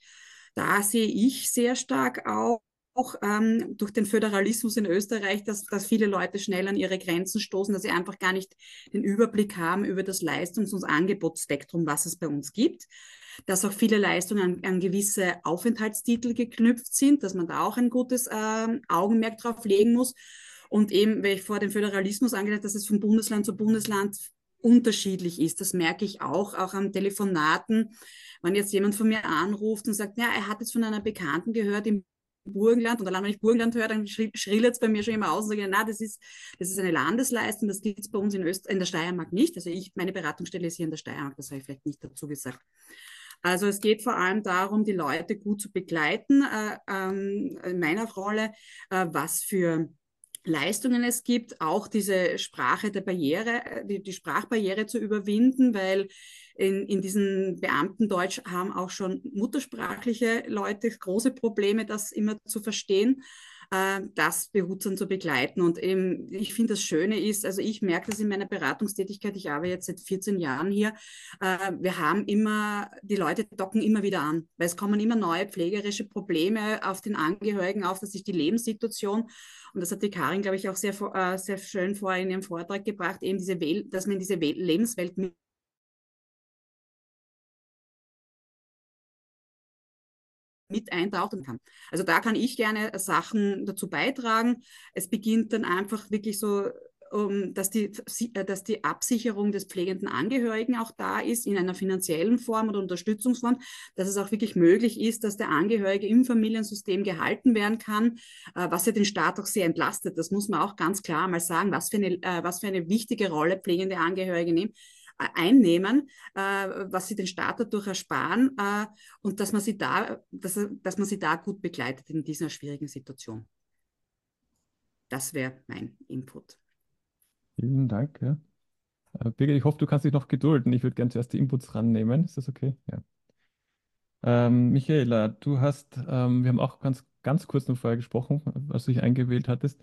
Da sehe ich sehr stark auch, auch ähm, durch den Föderalismus in Österreich, dass, dass viele Leute schnell an ihre Grenzen stoßen, dass sie einfach gar nicht den Überblick haben über das Leistungs- und Angebotsspektrum, was es bei uns gibt dass auch viele Leistungen an, an gewisse Aufenthaltstitel geknüpft sind, dass man da auch ein gutes äh, Augenmerk drauf legen muss. Und eben, weil ich vor dem Föderalismus angedacht, dass es von Bundesland zu Bundesland unterschiedlich ist. Das merke ich auch, auch am Telefonaten. Wenn jetzt jemand von mir anruft und sagt, ja, er hat jetzt von einer Bekannten gehört im Burgenland und allein wenn ich Burgenland höre, dann schrillt es bei mir schon immer aus und sage, na, das ist, das ist eine Landesleistung, das gibt es bei uns in, Öst in der Steiermark nicht. Also ich, meine Beratungsstelle ist hier in der Steiermark, das habe ich vielleicht nicht dazu gesagt. Also es geht vor allem darum, die Leute gut zu begleiten. Äh, ähm, in meiner Rolle, äh, was für Leistungen es gibt, auch diese Sprache der Barriere, äh, die, die Sprachbarriere zu überwinden, weil in, in diesem Beamtendeutsch haben auch schon muttersprachliche Leute große Probleme, das immer zu verstehen. Äh, das behutsam zu begleiten. Und eben, ich finde, das Schöne ist, also ich merke das in meiner Beratungstätigkeit, ich arbeite jetzt seit 14 Jahren hier, äh, wir haben immer, die Leute docken immer wieder an, weil es kommen immer neue pflegerische Probleme auf den Angehörigen auf, dass sich die Lebenssituation und das hat die Karin, glaube ich, auch sehr, äh, sehr schön vorher in ihrem Vortrag gebracht, eben diese Wel dass man in diese Wel Lebenswelt mit mit eintauchen kann. Also da kann ich gerne Sachen dazu beitragen. Es beginnt dann einfach wirklich so um, dass, die, äh, dass die Absicherung des pflegenden Angehörigen auch da ist, in einer finanziellen Form oder Unterstützungsform, dass es auch wirklich möglich ist, dass der Angehörige im Familiensystem gehalten werden kann, äh, was ja den Staat auch sehr entlastet. Das muss man auch ganz klar mal sagen, was für eine, äh, was für eine wichtige Rolle pflegende Angehörige nehmen einnehmen, äh, was sie den Staat dadurch ersparen äh, und dass man sie da, dass, dass man sie da gut begleitet in dieser schwierigen Situation. Das wäre mein Input. Vielen Dank. Ja. Äh, Birgit, ich hoffe, du kannst dich noch gedulden. Ich würde gerne zuerst die Inputs rannehmen. Ist das okay? Ja. Ähm, Michaela, du hast, ähm, wir haben auch ganz, ganz kurz noch vorher gesprochen, als du dich eingewählt hattest,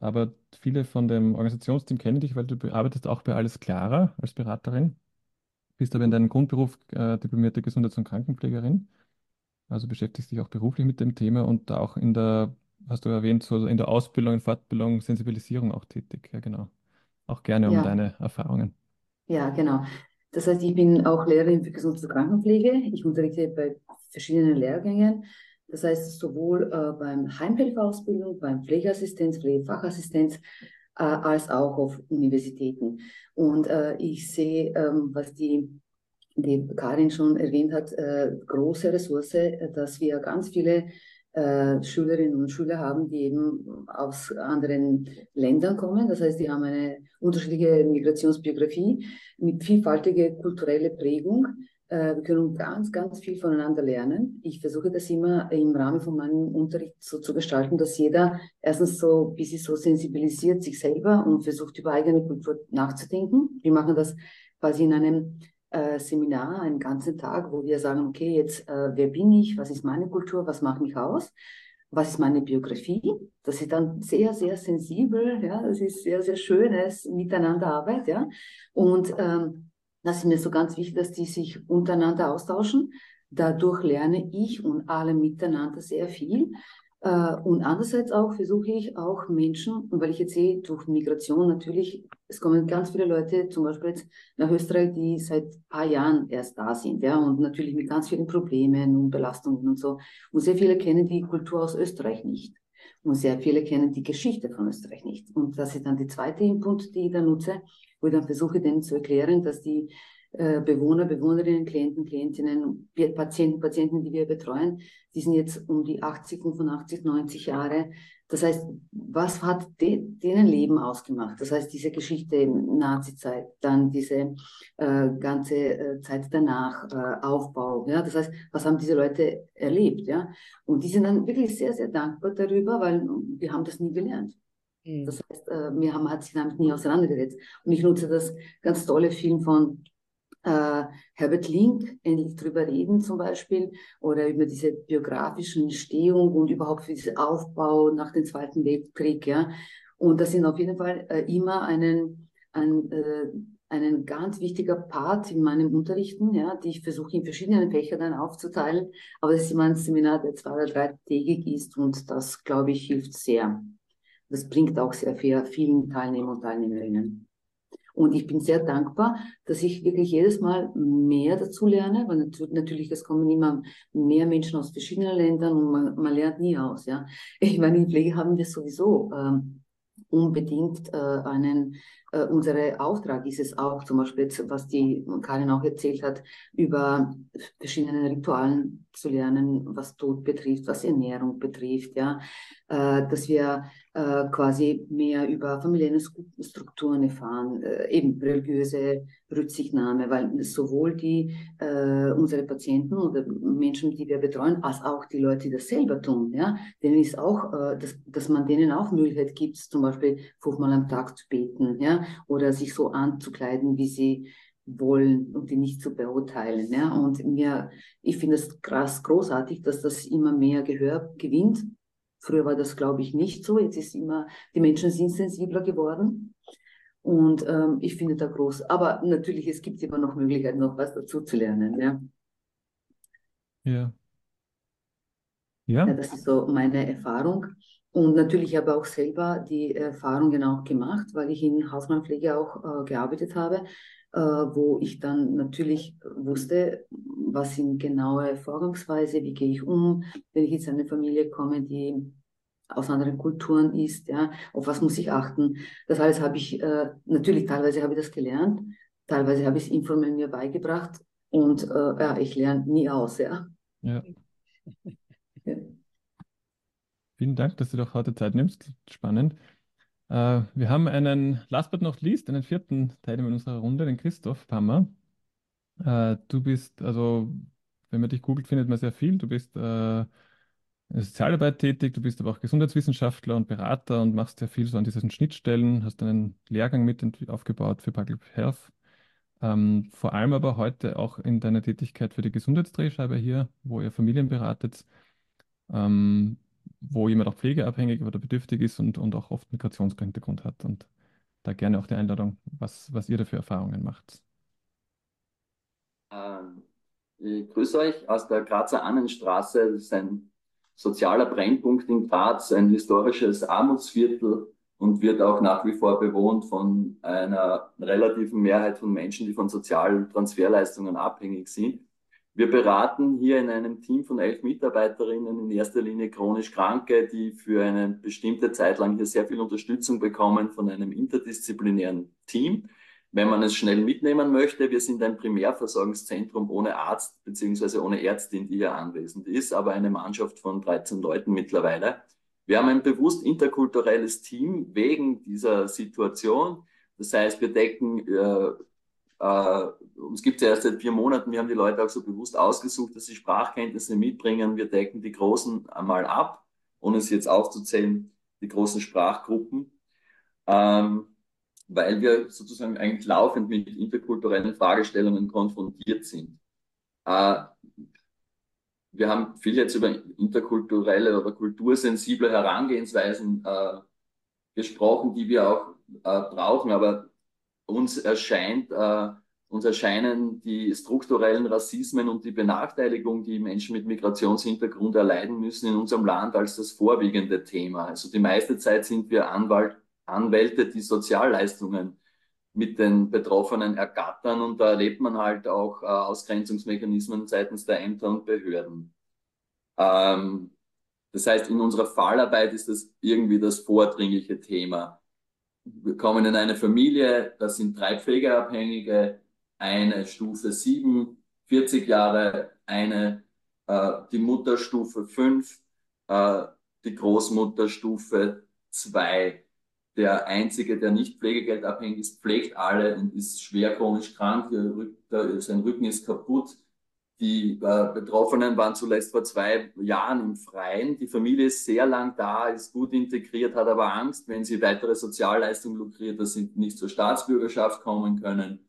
aber viele von dem Organisationsteam kennen dich, weil du arbeitest auch bei Alles Klarer als Beraterin, bist aber in deinem Grundberuf äh, diplomierte Gesundheits- und Krankenpflegerin, also beschäftigst dich auch beruflich mit dem Thema und auch in der, hast du erwähnt, so in der Ausbildung, in Fortbildung, Sensibilisierung auch tätig. Ja, genau auch gerne um Ja, deine Erfahrungen. ja, genau. Das heißt, ich bin auch Lehrerin für Gesundheits- und Krankenpflege. Ich unterrichte bei verschiedenen Lehrgängen. Das heißt, sowohl äh, beim Heimhelferausbildung, beim Pflegeassistenz, Pflegefachassistenz, äh, als auch auf Universitäten. Und äh, ich sehe, ähm, was die, die Karin schon erwähnt hat, äh, große Ressource, dass wir ganz viele äh, Schülerinnen und Schüler haben, die eben aus anderen Ländern kommen. Das heißt, die haben eine unterschiedliche Migrationsbiografie mit vielfältiger kulturelle Prägung. Äh, wir können ganz, ganz viel voneinander lernen. Ich versuche das immer im Rahmen von meinem Unterricht so zu gestalten, dass jeder erstens so ein bisschen so sensibilisiert sich selber und versucht über eigene Kultur nachzudenken. Wir machen das quasi in einem äh, Seminar, einen ganzen Tag, wo wir sagen, okay, jetzt, äh, wer bin ich, was ist meine Kultur, was macht mich aus, was ist meine Biografie. Das ist dann sehr, sehr sensibel, ja, das ist sehr, sehr schönes Miteinanderarbeit, ja. Und ähm, das ist mir so ganz wichtig, dass die sich untereinander austauschen. Dadurch lerne ich und alle miteinander sehr viel. Äh, und andererseits auch versuche ich auch Menschen, weil ich jetzt sehe, durch Migration natürlich, es kommen ganz viele Leute zum Beispiel jetzt nach Österreich, die seit ein paar Jahren erst da sind, ja, und natürlich mit ganz vielen Problemen und Belastungen und so. Und sehr viele kennen die Kultur aus Österreich nicht. Und sehr viele kennen die Geschichte von Österreich nicht. Und das ist dann die zweite Input, die ich da nutze, wo ich dann versuche, denen zu erklären, dass die äh, Bewohner, Bewohnerinnen, Klienten, Klientinnen, Patienten, Patienten, die wir betreuen, die sind jetzt um die 80, 85, 90 Jahre. Das heißt, was hat de, denen Leben ausgemacht? Das heißt, diese Geschichte Nazi-Zeit, dann diese äh, ganze äh, Zeit danach, äh, Aufbau. Ja, das heißt, was haben diese Leute erlebt? Ja, und die sind dann wirklich sehr, sehr dankbar darüber, weil wir haben das nie gelernt. Mhm. Das heißt, äh, mir haben, hat sich damit nie auseinandergesetzt. Und ich nutze das ganz tolle Film von äh, Herbert Link endlich drüber reden zum Beispiel oder über diese biografischen Entstehung und überhaupt für diesen Aufbau nach dem Zweiten Weltkrieg. Ja. Und das sind auf jeden Fall äh, immer einen, ein, äh, einen ganz wichtiger Part in meinem Unterrichten, ja, die ich versuche in verschiedenen Fächern dann aufzuteilen. Aber das ist immer ein Seminar, der zwei oder dreitägig ist und das, glaube ich, hilft sehr. Das bringt auch sehr viel vielen Teilnehmer und Teilnehmerinnen. Und ich bin sehr dankbar, dass ich wirklich jedes Mal mehr dazu lerne, weil natürlich, es kommen immer mehr Menschen aus verschiedenen Ländern und man, man lernt nie aus. Ja. Ich meine, in Pflege haben wir sowieso ähm, unbedingt äh, einen, äh, unser Auftrag ist es auch, zum Beispiel jetzt, was die Karin auch erzählt hat, über verschiedene Ritualen zu lernen, was Tod betrifft, was Ernährung betrifft, ja, äh, dass wir äh, quasi mehr über familiäre Strukturen erfahren, äh, eben religiöse Rücksichtnahme, weil sowohl die äh, unsere Patienten oder Menschen, die wir betreuen, als auch die Leute, die das selber tun, ja, denen ist auch, äh, dass, dass man denen auch Möglichkeit gibt, zum Beispiel fünfmal am Tag zu beten, ja, oder sich so anzukleiden, wie sie wollen und die nicht zu beurteilen. Ja? Und mir, ich finde es krass großartig, dass das immer mehr Gehör gewinnt Früher war das, glaube ich, nicht so. Jetzt ist immer, die Menschen sind sensibler geworden. Und ähm, ich finde da groß. Aber natürlich, es gibt immer noch Möglichkeiten, noch was dazu zu lernen. Ja. Ja. Ja. Ja, das ist so meine Erfahrung. Und natürlich habe ich auch selber die Erfahrungen auch gemacht, weil ich in Hausmannpflege auch äh, gearbeitet habe, wo ich dann natürlich wusste, was sind genaue Vorgangsweise, wie gehe ich um, wenn ich jetzt in eine Familie komme, die aus anderen Kulturen ist, ja, auf was muss ich achten. Das alles habe ich, äh, natürlich teilweise habe ich das gelernt, teilweise habe ich es informell mir beigebracht und äh, ja, ich lerne nie aus, ja. Ja. Vielen Dank, dass du doch heute Zeit nimmst. Spannend. Äh, wir haben einen, last but not least, einen vierten Teilnehmer in unserer Runde, den Christoph Pammer. Äh, du bist, also, wenn man dich googelt, findet man sehr viel. Du bist äh, in Sozialarbeit tätig, du bist aber auch Gesundheitswissenschaftler und Berater und machst sehr viel so an diesen Schnittstellen, hast einen Lehrgang mit aufgebaut für Public Health. Ähm, vor allem aber heute auch in deiner Tätigkeit für die Gesundheitsdrehscheibe hier, wo ihr Familien beratet, ähm, wo jemand auch pflegeabhängig oder bedürftig ist und, und auch oft Migrationshintergrund hat. Und da gerne auch die Einladung, was, was ihr da für Erfahrungen macht. Ähm, ich grüße euch aus der Grazer Annenstraße. Das ist ein sozialer Brennpunkt in Graz, ein historisches Armutsviertel und wird auch nach wie vor bewohnt von einer relativen Mehrheit von Menschen, die von sozialen Transferleistungen abhängig sind. Wir beraten hier in einem Team von elf Mitarbeiterinnen in erster Linie chronisch Kranke, die für eine bestimmte Zeit lang hier sehr viel Unterstützung bekommen von einem interdisziplinären Team. Wenn man es schnell mitnehmen möchte, wir sind ein Primärversorgungszentrum ohne Arzt beziehungsweise ohne Ärztin, die hier anwesend ist, aber eine Mannschaft von 13 Leuten mittlerweile. Wir haben ein bewusst interkulturelles Team wegen dieser Situation. Das heißt, wir decken, äh, äh, uns gibt es erst seit vier Monaten, wir haben die Leute auch so bewusst ausgesucht, dass sie Sprachkenntnisse mitbringen. Wir decken die Großen einmal ab, ohne es jetzt aufzuzählen, die großen Sprachgruppen. Ähm, weil wir sozusagen eigentlich laufend mit interkulturellen Fragestellungen konfrontiert sind. Äh, wir haben viel jetzt über interkulturelle oder kultursensible Herangehensweisen äh, gesprochen, die wir auch äh, brauchen, aber uns erscheint, äh, uns erscheinen die strukturellen Rassismen und die Benachteiligung, die Menschen mit Migrationshintergrund erleiden müssen in unserem Land als das vorwiegende Thema. Also die meiste Zeit sind wir Anwalt, Anwälte, die Sozialleistungen mit den Betroffenen ergattern und da erlebt man halt auch äh, Ausgrenzungsmechanismen seitens der Ämter und Behörden. Ähm, das heißt, in unserer Fallarbeit ist das irgendwie das vordringliche Thema. Wir kommen in eine Familie, das sind drei Pflegeabhängige, eine Stufe 7, 40 Jahre, eine äh, die Mutterstufe 5, äh, die Großmutterstufe 2 der Einzige, der nicht pflegegeldabhängig ist, pflegt alle und ist schwer chronisch krank, sein Rücken ist kaputt. Die äh, Betroffenen waren zuletzt vor zwei Jahren im Freien. Die Familie ist sehr lang da, ist gut integriert, hat aber Angst, wenn sie weitere Sozialleistungen lukriert, dass sie nicht zur Staatsbürgerschaft kommen können.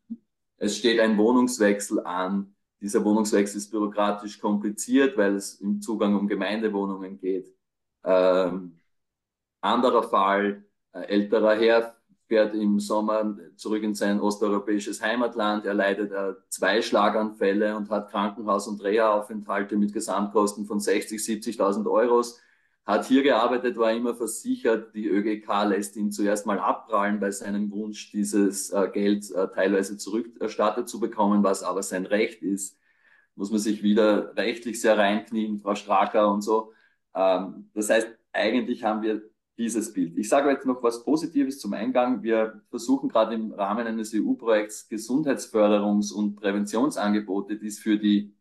Es steht ein Wohnungswechsel an. Dieser Wohnungswechsel ist bürokratisch kompliziert, weil es im Zugang um Gemeindewohnungen geht. Ähm, anderer Fall, äh, älterer Herr fährt im Sommer zurück in sein osteuropäisches Heimatland. Er leidet äh, zwei Schlaganfälle und hat Krankenhaus- und Reha-Aufenthalte mit Gesamtkosten von 60, 70.000 Euros. Hat hier gearbeitet, war immer versichert. Die ÖGK lässt ihn zuerst mal abprallen bei seinem Wunsch, dieses äh, Geld äh, teilweise zurückerstattet zu bekommen, was aber sein Recht ist. Muss man sich wieder rechtlich sehr reinknien, Frau Straker und so. Ähm, das heißt, eigentlich haben wir dieses Bild. Ich sage jetzt noch was Positives zum Eingang. Wir versuchen gerade im Rahmen eines EU-Projekts Gesundheitsförderungs- und Präventionsangebote, die es für die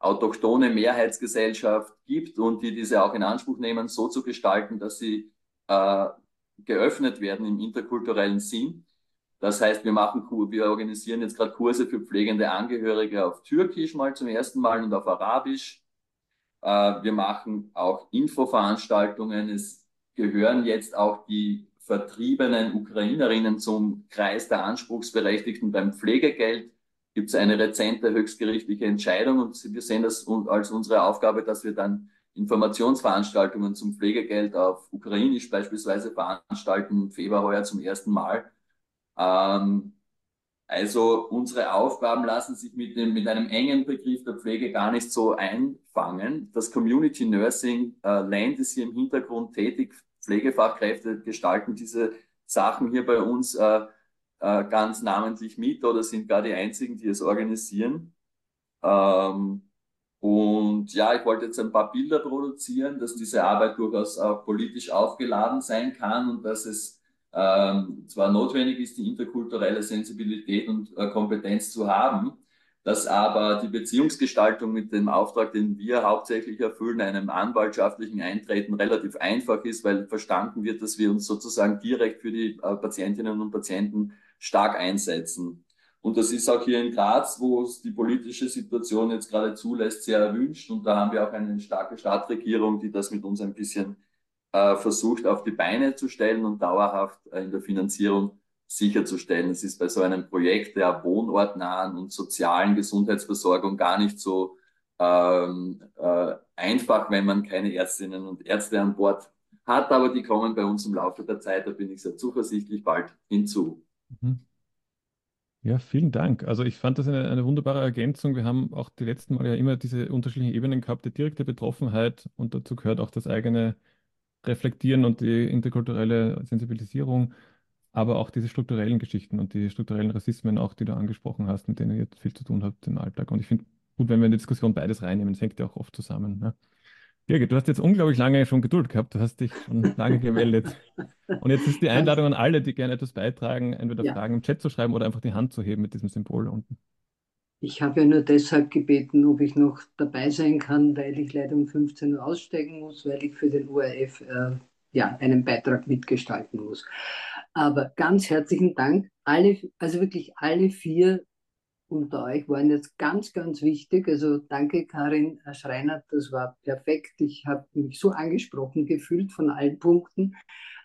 autochtone Mehrheitsgesellschaft gibt und die diese auch in Anspruch nehmen, so zu gestalten, dass sie äh, geöffnet werden im interkulturellen Sinn. Das heißt, wir machen, wir organisieren jetzt gerade Kurse für pflegende Angehörige auf Türkisch mal zum ersten Mal und auf Arabisch. Äh, wir machen auch Infoveranstaltungen. Es gehören jetzt auch die vertriebenen Ukrainerinnen zum Kreis der Anspruchsberechtigten beim Pflegegeld. Gibt es eine rezente höchstgerichtliche Entscheidung und wir sehen das als unsere Aufgabe, dass wir dann Informationsveranstaltungen zum Pflegegeld auf Ukrainisch beispielsweise veranstalten, Februar heuer zum ersten Mal. Ähm, also unsere Aufgaben lassen sich mit, dem, mit einem engen Begriff der Pflege gar nicht so einfangen. Das Community Nursing äh, Land ist hier im Hintergrund tätig. Pflegefachkräfte gestalten diese Sachen hier bei uns äh, äh, ganz namentlich mit oder sind gar die einzigen, die es organisieren. Ähm, und ja, ich wollte jetzt ein paar Bilder produzieren, dass diese Arbeit durchaus auch politisch aufgeladen sein kann und dass es ähm, zwar notwendig ist, die interkulturelle Sensibilität und äh, Kompetenz zu haben, dass aber die Beziehungsgestaltung mit dem Auftrag, den wir hauptsächlich erfüllen, einem anwaltschaftlichen Eintreten relativ einfach ist, weil verstanden wird, dass wir uns sozusagen direkt für die äh, Patientinnen und Patienten stark einsetzen. Und das ist auch hier in Graz, wo es die politische Situation jetzt gerade zulässt, sehr erwünscht. Und da haben wir auch eine starke Stadtregierung, die das mit uns ein bisschen äh, versucht auf die Beine zu stellen und dauerhaft äh, in der Finanzierung sicherzustellen. Es ist bei so einem Projekt der wohnortnahen und sozialen Gesundheitsversorgung gar nicht so ähm, äh, einfach, wenn man keine Ärztinnen und Ärzte an Bord hat, aber die kommen bei uns im Laufe der Zeit, da bin ich sehr zuversichtlich, bald hinzu. Mhm. Ja, vielen Dank. Also ich fand das eine, eine wunderbare Ergänzung. Wir haben auch die letzten Mal ja immer diese unterschiedlichen Ebenen gehabt, die direkte Betroffenheit und dazu gehört auch das eigene Reflektieren und die interkulturelle Sensibilisierung, aber auch diese strukturellen Geschichten und die strukturellen Rassismen auch, die du angesprochen hast, mit denen ihr viel zu tun habt im Alltag. Und ich finde gut, wenn wir in die Diskussion beides reinnehmen, das hängt ja auch oft zusammen. Ne? Birgit, du hast jetzt unglaublich lange schon Geduld gehabt. Du hast dich schon lange gemeldet. Und jetzt ist die Einladung an alle, die gerne etwas beitragen, entweder ja. Fragen im Chat zu schreiben oder einfach die Hand zu heben mit diesem Symbol unten. Ich habe ja nur deshalb gebeten, ob ich noch dabei sein kann, weil ich leider um 15 Uhr aussteigen muss, weil ich für den ORF äh, ja, einen Beitrag mitgestalten muss. Aber ganz herzlichen Dank. Alle, also wirklich alle vier unter euch waren jetzt ganz, ganz wichtig. Also danke, Karin Schreiner, das war perfekt. Ich habe mich so angesprochen gefühlt von allen Punkten,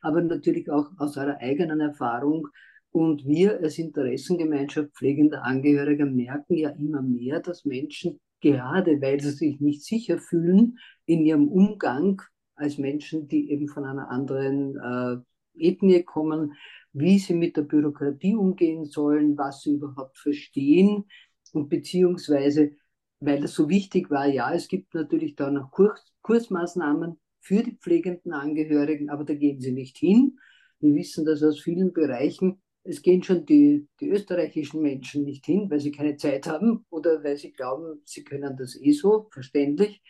aber natürlich auch aus eurer eigenen Erfahrung. Und wir als Interessengemeinschaft pflegender Angehöriger merken ja immer mehr, dass Menschen, gerade weil sie sich nicht sicher fühlen in ihrem Umgang als Menschen, die eben von einer anderen äh, Ethnie kommen, wie sie mit der Bürokratie umgehen sollen, was sie überhaupt verstehen und beziehungsweise, weil das so wichtig war, ja, es gibt natürlich da noch Kurs, Kursmaßnahmen für die pflegenden Angehörigen, aber da gehen sie nicht hin. Wir wissen das aus vielen Bereichen. Es gehen schon die, die österreichischen Menschen nicht hin, weil sie keine Zeit haben oder weil sie glauben, sie können das eh so, verständlich.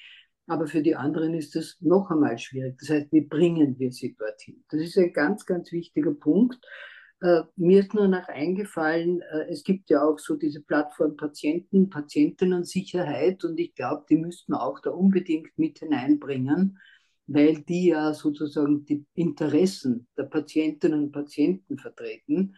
Aber für die anderen ist es noch einmal schwierig. Das heißt, wie bringen wir sie dorthin? Das ist ein ganz, ganz wichtiger Punkt. Äh, mir ist nur noch eingefallen, äh, es gibt ja auch so diese Plattform Patienten, Patientinnen-Sicherheit und ich glaube, die müssten auch da unbedingt mit hineinbringen, weil die ja sozusagen die Interessen der Patientinnen und Patienten vertreten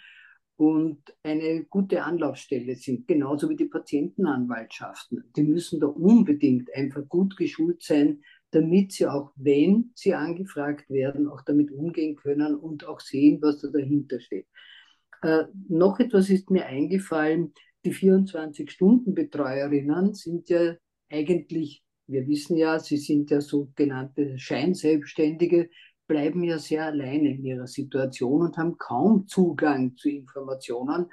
und eine gute Anlaufstelle sind, genauso wie die Patientenanwaltschaften. Die müssen da unbedingt einfach gut geschult sein, damit sie auch, wenn sie angefragt werden, auch damit umgehen können und auch sehen, was da dahinter steht. Äh, noch etwas ist mir eingefallen, die 24-Stunden-Betreuerinnen sind ja eigentlich, wir wissen ja, sie sind ja sogenannte Scheinselbstständige, bleiben ja sehr alleine in ihrer Situation und haben kaum Zugang zu Informationen.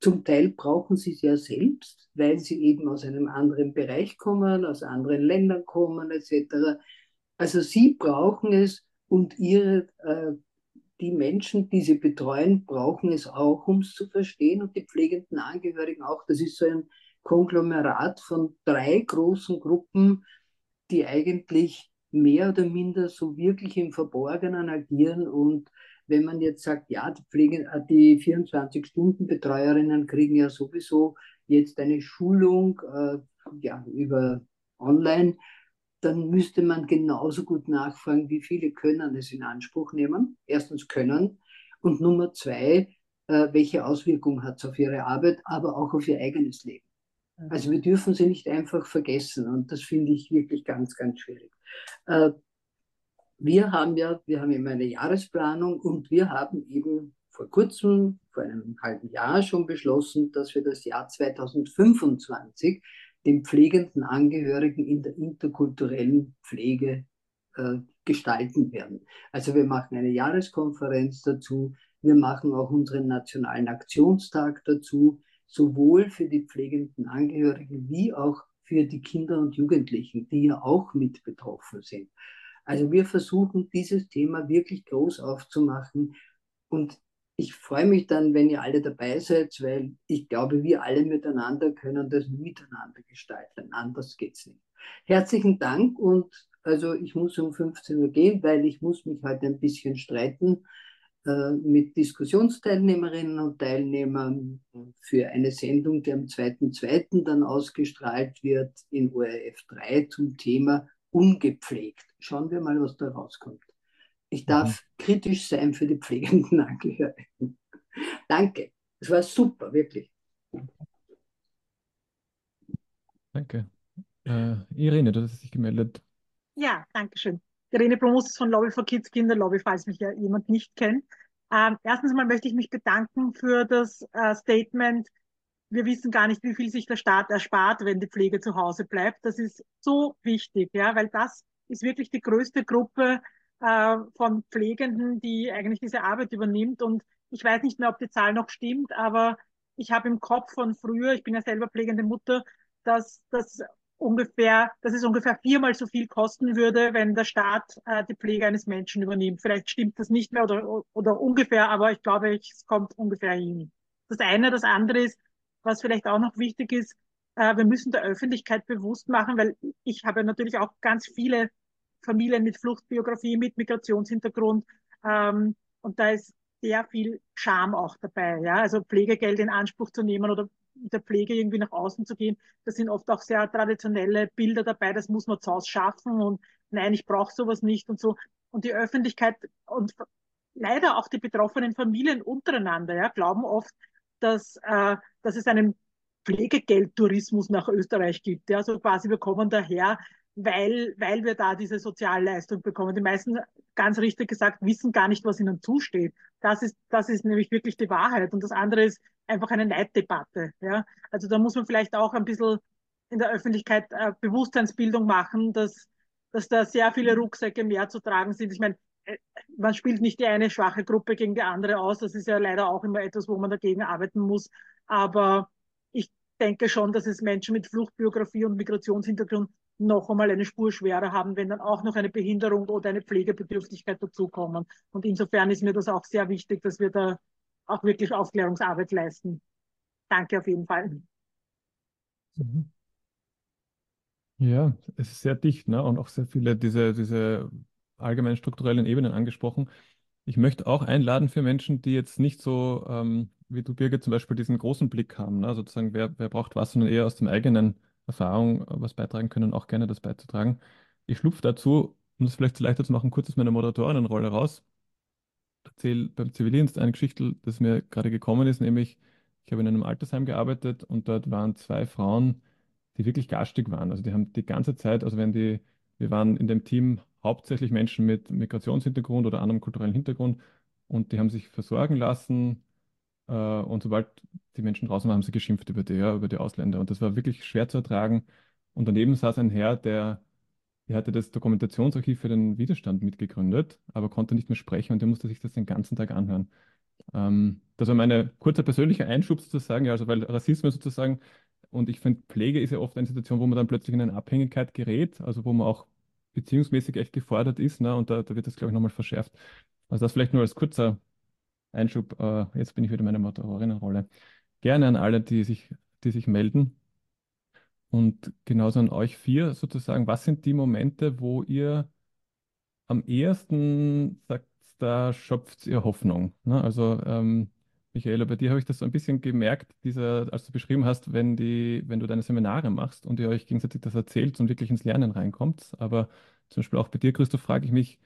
Zum Teil brauchen sie es ja selbst, weil sie eben aus einem anderen Bereich kommen, aus anderen Ländern kommen etc. Also sie brauchen es und ihre, äh, die Menschen, die sie betreuen, brauchen es auch, um es zu verstehen und die pflegenden Angehörigen auch. Das ist so ein Konglomerat von drei großen Gruppen, die eigentlich mehr oder minder so wirklich im Verborgenen agieren. Und wenn man jetzt sagt, ja, die, Pflege, äh, die 24-Stunden-Betreuerinnen kriegen ja sowieso jetzt eine Schulung äh, ja, über online, dann müsste man genauso gut nachfragen, wie viele können es in Anspruch nehmen. Erstens können und Nummer zwei, äh, welche Auswirkungen hat es auf ihre Arbeit, aber auch auf ihr eigenes Leben. Also wir dürfen sie nicht einfach vergessen und das finde ich wirklich ganz, ganz schwierig. Äh, wir haben ja, wir haben immer eine Jahresplanung und wir haben eben vor kurzem, vor einem halben Jahr schon beschlossen, dass wir das Jahr 2025 den pflegenden Angehörigen in der interkulturellen Pflege äh, gestalten werden. Also wir machen eine Jahreskonferenz dazu, wir machen auch unseren nationalen Aktionstag dazu, sowohl für die pflegenden Angehörigen wie auch für die Kinder und Jugendlichen, die ja auch mit betroffen sind. Also wir versuchen dieses Thema wirklich groß aufzumachen und ich freue mich dann, wenn ihr alle dabei seid, weil ich glaube, wir alle miteinander können das miteinander gestalten. Anders geht es nicht. Herzlichen Dank und also ich muss um 15 Uhr gehen, weil ich muss mich heute ein bisschen streiten mit Diskussionsteilnehmerinnen und Teilnehmern für eine Sendung, die am 2.2. dann ausgestrahlt wird in ORF 3 zum Thema ungepflegt. Schauen wir mal, was da rauskommt. Ich darf mhm. kritisch sein für die pflegenden [laughs] Angehörigen. Danke. Es war super, wirklich. Danke. Äh, Irene, du hast dich gemeldet. Ja, danke schön. Irene Blomus von Lobby for Kids Kinderlobby, falls mich ja jemand nicht kennt. Ähm, erstens mal möchte ich mich bedanken für das äh, Statement. Wir wissen gar nicht, wie viel sich der Staat erspart, wenn die Pflege zu Hause bleibt. Das ist so wichtig, ja, weil das ist wirklich die größte Gruppe äh, von Pflegenden, die eigentlich diese Arbeit übernimmt. Und ich weiß nicht mehr, ob die Zahl noch stimmt, aber ich habe im Kopf von früher, ich bin ja selber pflegende Mutter, dass das ungefähr, dass es ungefähr viermal so viel kosten würde, wenn der Staat äh, die Pflege eines Menschen übernimmt. Vielleicht stimmt das nicht mehr oder, oder ungefähr, aber ich glaube, es kommt ungefähr hin. Das eine, das andere ist, was vielleicht auch noch wichtig ist, äh, wir müssen der Öffentlichkeit bewusst machen, weil ich habe natürlich auch ganz viele Familien mit Fluchtbiografie, mit Migrationshintergrund ähm, und da ist sehr viel Scham auch dabei, ja, also Pflegegeld in Anspruch zu nehmen oder der Pflege irgendwie nach außen zu gehen. Da sind oft auch sehr traditionelle Bilder dabei, das muss man zu Hause schaffen und nein, ich brauche sowas nicht und so. Und die Öffentlichkeit und leider auch die betroffenen Familien untereinander ja, glauben oft, dass, äh, dass es einen Pflegegeldtourismus nach Österreich gibt. Ja, also quasi wir kommen daher, weil, weil wir da diese Sozialleistung bekommen. Die meisten, ganz richtig gesagt, wissen gar nicht, was ihnen zusteht. Das ist, das ist nämlich wirklich die Wahrheit. Und das andere ist einfach eine Neiddebatte. Ja? Also da muss man vielleicht auch ein bisschen in der Öffentlichkeit äh, Bewusstseinsbildung machen, dass, dass da sehr viele Rucksäcke mehr zu tragen sind. Ich meine, äh, man spielt nicht die eine schwache Gruppe gegen die andere aus. Das ist ja leider auch immer etwas, wo man dagegen arbeiten muss. Aber ich denke schon, dass es Menschen mit Fluchtbiografie und Migrationshintergrund noch einmal eine Spur schwerer haben, wenn dann auch noch eine Behinderung oder eine Pflegebedürftigkeit dazukommen. Und insofern ist mir das auch sehr wichtig, dass wir da auch wirklich Aufklärungsarbeit leisten. Danke auf jeden Fall. Mhm. Ja, es ist sehr dicht, ne? Und auch sehr viele diese, diese allgemeinen strukturellen Ebenen angesprochen. Ich möchte auch einladen für Menschen, die jetzt nicht so, ähm, wie du, Birgit, zum Beispiel diesen großen Blick haben, ne? sozusagen, wer, wer braucht was, sondern eher aus dem eigenen Erfahrung äh, was beitragen können, auch gerne das beizutragen. Ich schlupfe dazu, um es vielleicht leichter zu machen, kurz aus meiner Moderatorinnenrolle raus. Erzähle beim Zivildienst eine Geschichte, das mir gerade gekommen ist, nämlich ich habe in einem Altersheim gearbeitet und dort waren zwei Frauen, die wirklich garstig waren. Also die haben die ganze Zeit, also wenn die, wir waren in dem Team hauptsächlich Menschen mit Migrationshintergrund oder anderem kulturellen Hintergrund und die haben sich versorgen lassen, und sobald die Menschen draußen waren, haben sie geschimpft über die, ja, über die Ausländer. Und das war wirklich schwer zu ertragen. Und daneben saß ein Herr, der, der hatte das Dokumentationsarchiv für den Widerstand mitgegründet, aber konnte nicht mehr sprechen und der musste sich das den ganzen Tag anhören. Ähm, das war meine kurze persönliche Einschub sozusagen, ja, also weil Rassismus sozusagen, und ich finde, Pflege ist ja oft eine Situation, wo man dann plötzlich in eine Abhängigkeit gerät, also wo man auch beziehungsmäßig echt gefordert ist, ne, und da, da wird das, glaube ich, nochmal verschärft. Also das vielleicht nur als kurzer Einschub, äh, jetzt bin ich wieder in meiner Motorinnenrolle. Gerne an alle, die sich, die sich melden. Und genauso an euch vier sozusagen, was sind die Momente, wo ihr am ehesten sagt, da schöpft ihr Hoffnung? Ne? Also ähm, Michaela, bei dir habe ich das so ein bisschen gemerkt, dieser, als du beschrieben hast, wenn, die, wenn du deine Seminare machst und ihr euch gegenseitig das erzählt und wirklich ins Lernen reinkommt. Aber zum Beispiel auch bei dir, Christoph, frage ich mich,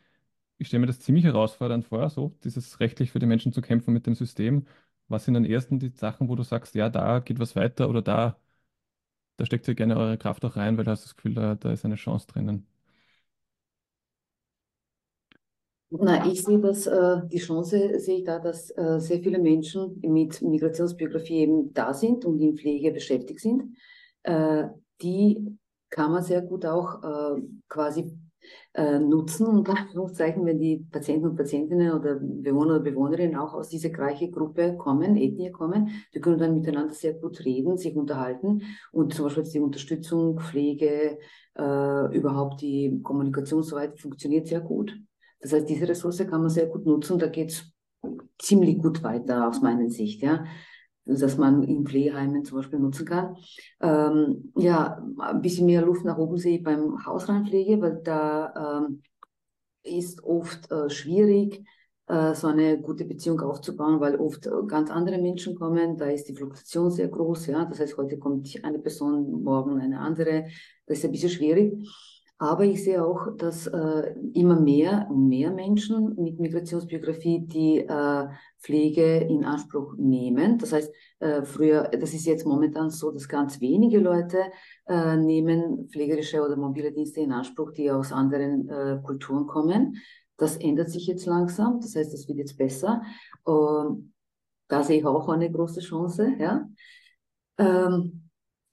ich stelle mir das ziemlich herausfordernd vor, so dieses rechtlich für die Menschen zu kämpfen mit dem System. Was sind dann ersten die Sachen, wo du sagst, ja, da geht was weiter oder da, da steckt ihr gerne eure Kraft auch rein, weil du hast das Gefühl, da, da ist eine Chance drinnen? Na, ich sehe das, äh, die Chance sehe ich da, dass äh, sehr viele Menschen mit Migrationsbiografie eben da sind und in Pflege beschäftigt sind. Äh, die kann man sehr gut auch äh, quasi äh, nutzen, unter Anführungszeichen, wenn die Patienten und Patientinnen oder Bewohner oder Bewohnerinnen auch aus dieser gleichen Gruppe kommen, Ethnie kommen, die können dann miteinander sehr gut reden, sich unterhalten und zum Beispiel die Unterstützung, Pflege, äh, überhaupt die Kommunikation so weit funktioniert sehr gut. Das heißt, diese Ressource kann man sehr gut nutzen. Da geht es ziemlich gut weiter aus meiner Sicht, ja, dass man in Pflegeheimen zum Beispiel nutzen kann. Ähm, ja, ein bisschen mehr Luft nach oben sehe ich beim Hausreinpflege, weil da ähm, ist oft äh, schwierig, äh, so eine gute Beziehung aufzubauen, weil oft äh, ganz andere Menschen kommen, da ist die Fluktuation sehr groß, ja, das heißt, heute kommt eine Person, morgen eine andere, das ist ein bisschen schwierig. Aber ich sehe auch, dass äh, immer mehr und mehr Menschen mit Migrationsbiografie die äh, Pflege in Anspruch nehmen. Das heißt, äh, früher, das ist jetzt momentan so, dass ganz wenige Leute äh, nehmen pflegerische oder mobile Dienste in Anspruch, die aus anderen äh, Kulturen kommen. Das ändert sich jetzt langsam. Das heißt, das wird jetzt besser. Ähm, da sehe ich auch eine große Chance. Ja. Ähm,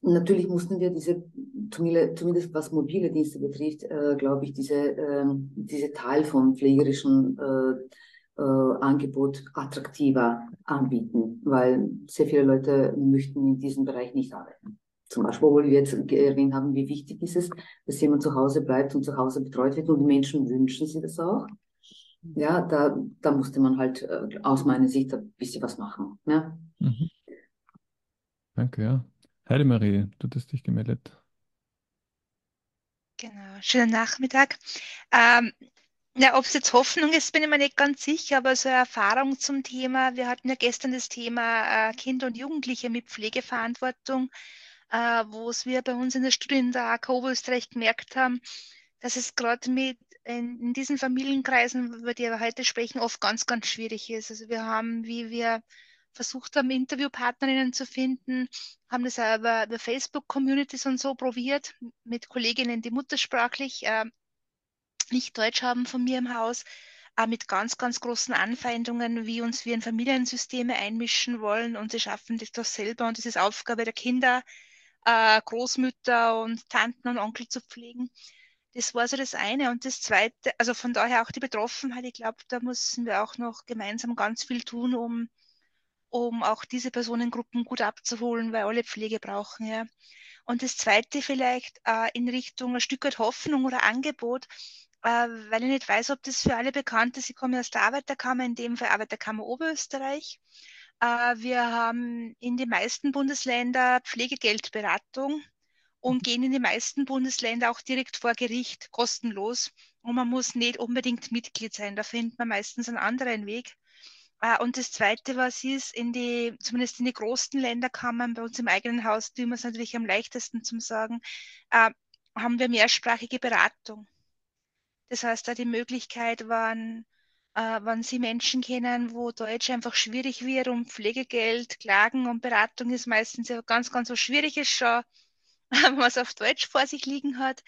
Natürlich mussten wir diese, zumindest was mobile Dienste betrifft, äh, glaube ich, diese, äh, diese Teil vom pflegerischen äh, äh, Angebot attraktiver anbieten, weil sehr viele Leute möchten in diesem Bereich nicht arbeiten. Zum Beispiel, wo wir jetzt erwähnt haben, wie wichtig ist es, dass jemand zu Hause bleibt und zu Hause betreut wird und die Menschen wünschen sich das auch. Ja, da, da musste man halt äh, aus meiner Sicht ein bisschen was machen. Ja. Mhm. Danke, ja. Heidemarie, du hast dich gemeldet. Genau, schönen Nachmittag. Ähm, ja, ob es jetzt Hoffnung ist, bin ich mir nicht ganz sicher, aber so eine Erfahrung zum Thema. Wir hatten ja gestern das Thema äh, Kinder und Jugendliche mit Pflegeverantwortung, äh, wo es wir bei uns in der Studie in der AK Oberösterreich gemerkt haben, dass es gerade mit in, in, diesen Familienkreisen, über die wir heute sprechen, oft ganz, ganz schwierig ist. Also wir haben, wie wir versucht haben, Interviewpartnerinnen zu finden, haben das auch über, über Facebook-Communities und so probiert, mit Kolleginnen, die muttersprachlich äh, nicht Deutsch haben von mir im Haus, äh, mit ganz, ganz großen Anfeindungen, wie uns wir in Familiensysteme einmischen wollen und sie schaffen das doch selber und es ist Aufgabe der Kinder, äh, Großmütter und Tanten und Onkel zu pflegen. Das war so das eine. Und das zweite, also von daher auch die Betroffenheit, ich glaube, da müssen wir auch noch gemeinsam ganz viel tun, um um auch diese Personengruppen gut abzuholen, weil alle Pflege brauchen. Ja. Und das Zweite vielleicht äh, in Richtung ein Stück weit Hoffnung oder Angebot, äh, weil ich nicht weiß, ob das für alle bekannt ist. Ich komme aus der Arbeiterkammer, in dem Fall Arbeiterkammer Oberösterreich. Äh, wir haben in den meisten Bundesländern Pflegegeldberatung und gehen in die meisten Bundesländer auch direkt vor Gericht, kostenlos. Und man muss nicht unbedingt Mitglied sein. Da findet man meistens einen anderen Weg. Ah, und das Zweite, was ist, in die, zumindest in die großen Länderkammern, bei uns im eigenen Haus tun wir es natürlich am leichtesten zum Sagen, äh, haben wir mehrsprachige Beratung. Das heißt, da die Möglichkeit, wann, äh, wann Sie Menschen kennen, wo Deutsch einfach schwierig wird, um Pflegegeld, Klagen und Beratung ist meistens ja ganz, ganz so schwierig ist schon, wenn man es auf Deutsch vor sich liegen hat,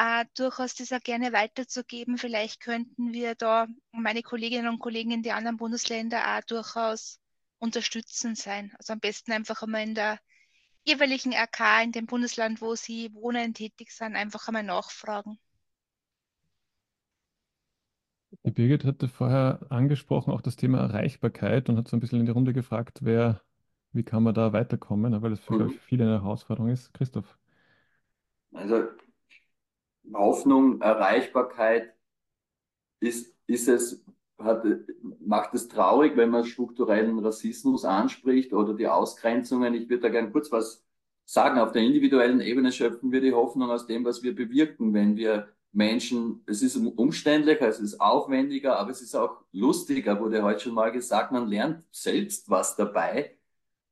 äh, durchaus das auch gerne weiterzugeben. Vielleicht könnten wir da meine Kolleginnen und Kollegen in den anderen Bundesländern auch durchaus unterstützend sein. Also am besten einfach einmal in der jeweiligen RK in dem Bundesland, wo sie wohnen, tätig sind, einfach einmal nachfragen. Die Birgit hatte vorher angesprochen, auch das Thema Erreichbarkeit und hat so ein bisschen in die Runde gefragt, wer, wie kann man da weiterkommen, weil das für mhm. viele eine Herausforderung ist. Christoph. Also Hoffnung, Erreichbarkeit ist, ist es, hat, macht es traurig, wenn man strukturellen Rassismus anspricht oder die Ausgrenzungen. Ich würde da gerne kurz was sagen. Auf der individuellen Ebene schöpfen wir die Hoffnung aus dem, was wir bewirken, wenn wir Menschen, es ist umständlicher, es ist aufwendiger, aber es ist auch lustiger, wurde heute schon mal gesagt, man lernt selbst was dabei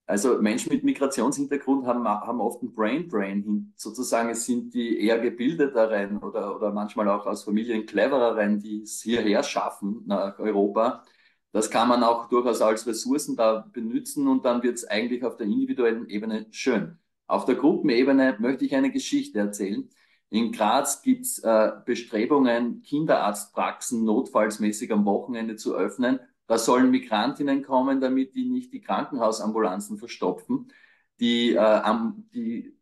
also Menschen mit Migrationshintergrund haben, haben oft ein Brain Brain. Sozusagen es sind die eher gebildeteren oder, oder manchmal auch aus Familien clevereren, die es hierher schaffen nach Europa. Das kann man auch durchaus als Ressourcen da benutzen und dann wird es eigentlich auf der individuellen Ebene schön. Auf der Gruppenebene möchte ich eine Geschichte erzählen. In Graz gibt es äh, Bestrebungen, Kinderarztpraxen notfallsmäßig am Wochenende zu öffnen da sollen Migrantinnen kommen, damit die nicht die Krankenhausambulanzen verstopfen. Die, äh, die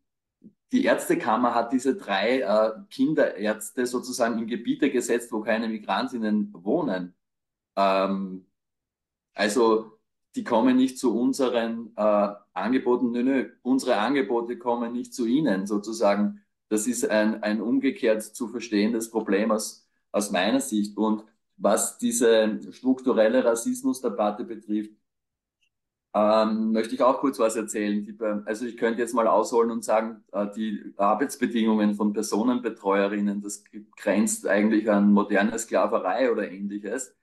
die Ärztekammer hat diese drei äh, Kinderärzte sozusagen in Gebiete gesetzt, wo keine Migrantinnen wohnen. Ähm, also die kommen nicht zu unseren äh, Angeboten, nö, nö, unsere Angebote kommen nicht zu ihnen sozusagen. Das ist ein, ein umgekehrt zu verstehendes Problem aus, aus meiner Sicht. Und was diese strukturelle Rassismusdebatte betrifft, ähm, möchte ich auch kurz was erzählen. Also ich könnte jetzt mal ausholen und sagen, äh, die Arbeitsbedingungen von Personenbetreuerinnen, das grenzt eigentlich an moderne Sklaverei oder ähnliches.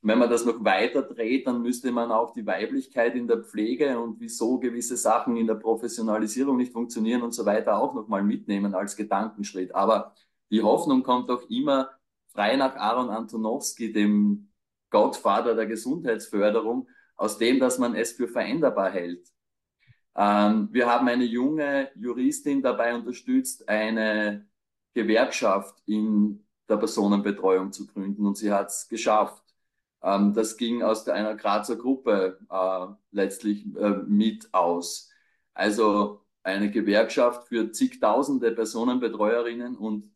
Wenn man das noch weiter dreht, dann müsste man auch die Weiblichkeit in der Pflege und wieso gewisse Sachen in der Professionalisierung nicht funktionieren und so weiter auch nochmal mitnehmen als Gedankenschritt. Aber die Hoffnung kommt auch immer frei nach Aaron Antonowski, dem Gottvater der Gesundheitsförderung, aus dem, dass man es für veränderbar hält. Ähm, wir haben eine junge Juristin dabei unterstützt, eine Gewerkschaft in der Personenbetreuung zu gründen und sie hat es geschafft. Ähm, das ging aus der, einer Grazer Gruppe äh, letztlich äh, mit aus. Also eine Gewerkschaft für zigtausende Personenbetreuerinnen und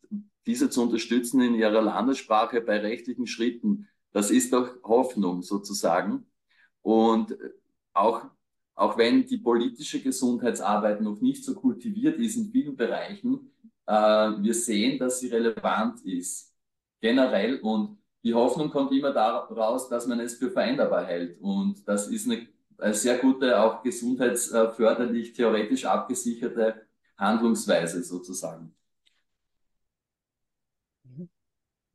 diese zu unterstützen in ihrer Landessprache bei rechtlichen Schritten, das ist doch Hoffnung sozusagen. Und auch, auch wenn die politische Gesundheitsarbeit noch nicht so kultiviert ist in vielen Bereichen, äh, wir sehen, dass sie relevant ist, generell. Und die Hoffnung kommt immer daraus, dass man es für veränderbar hält. Und das ist eine, eine sehr gute, auch gesundheitsförderlich, theoretisch abgesicherte Handlungsweise sozusagen.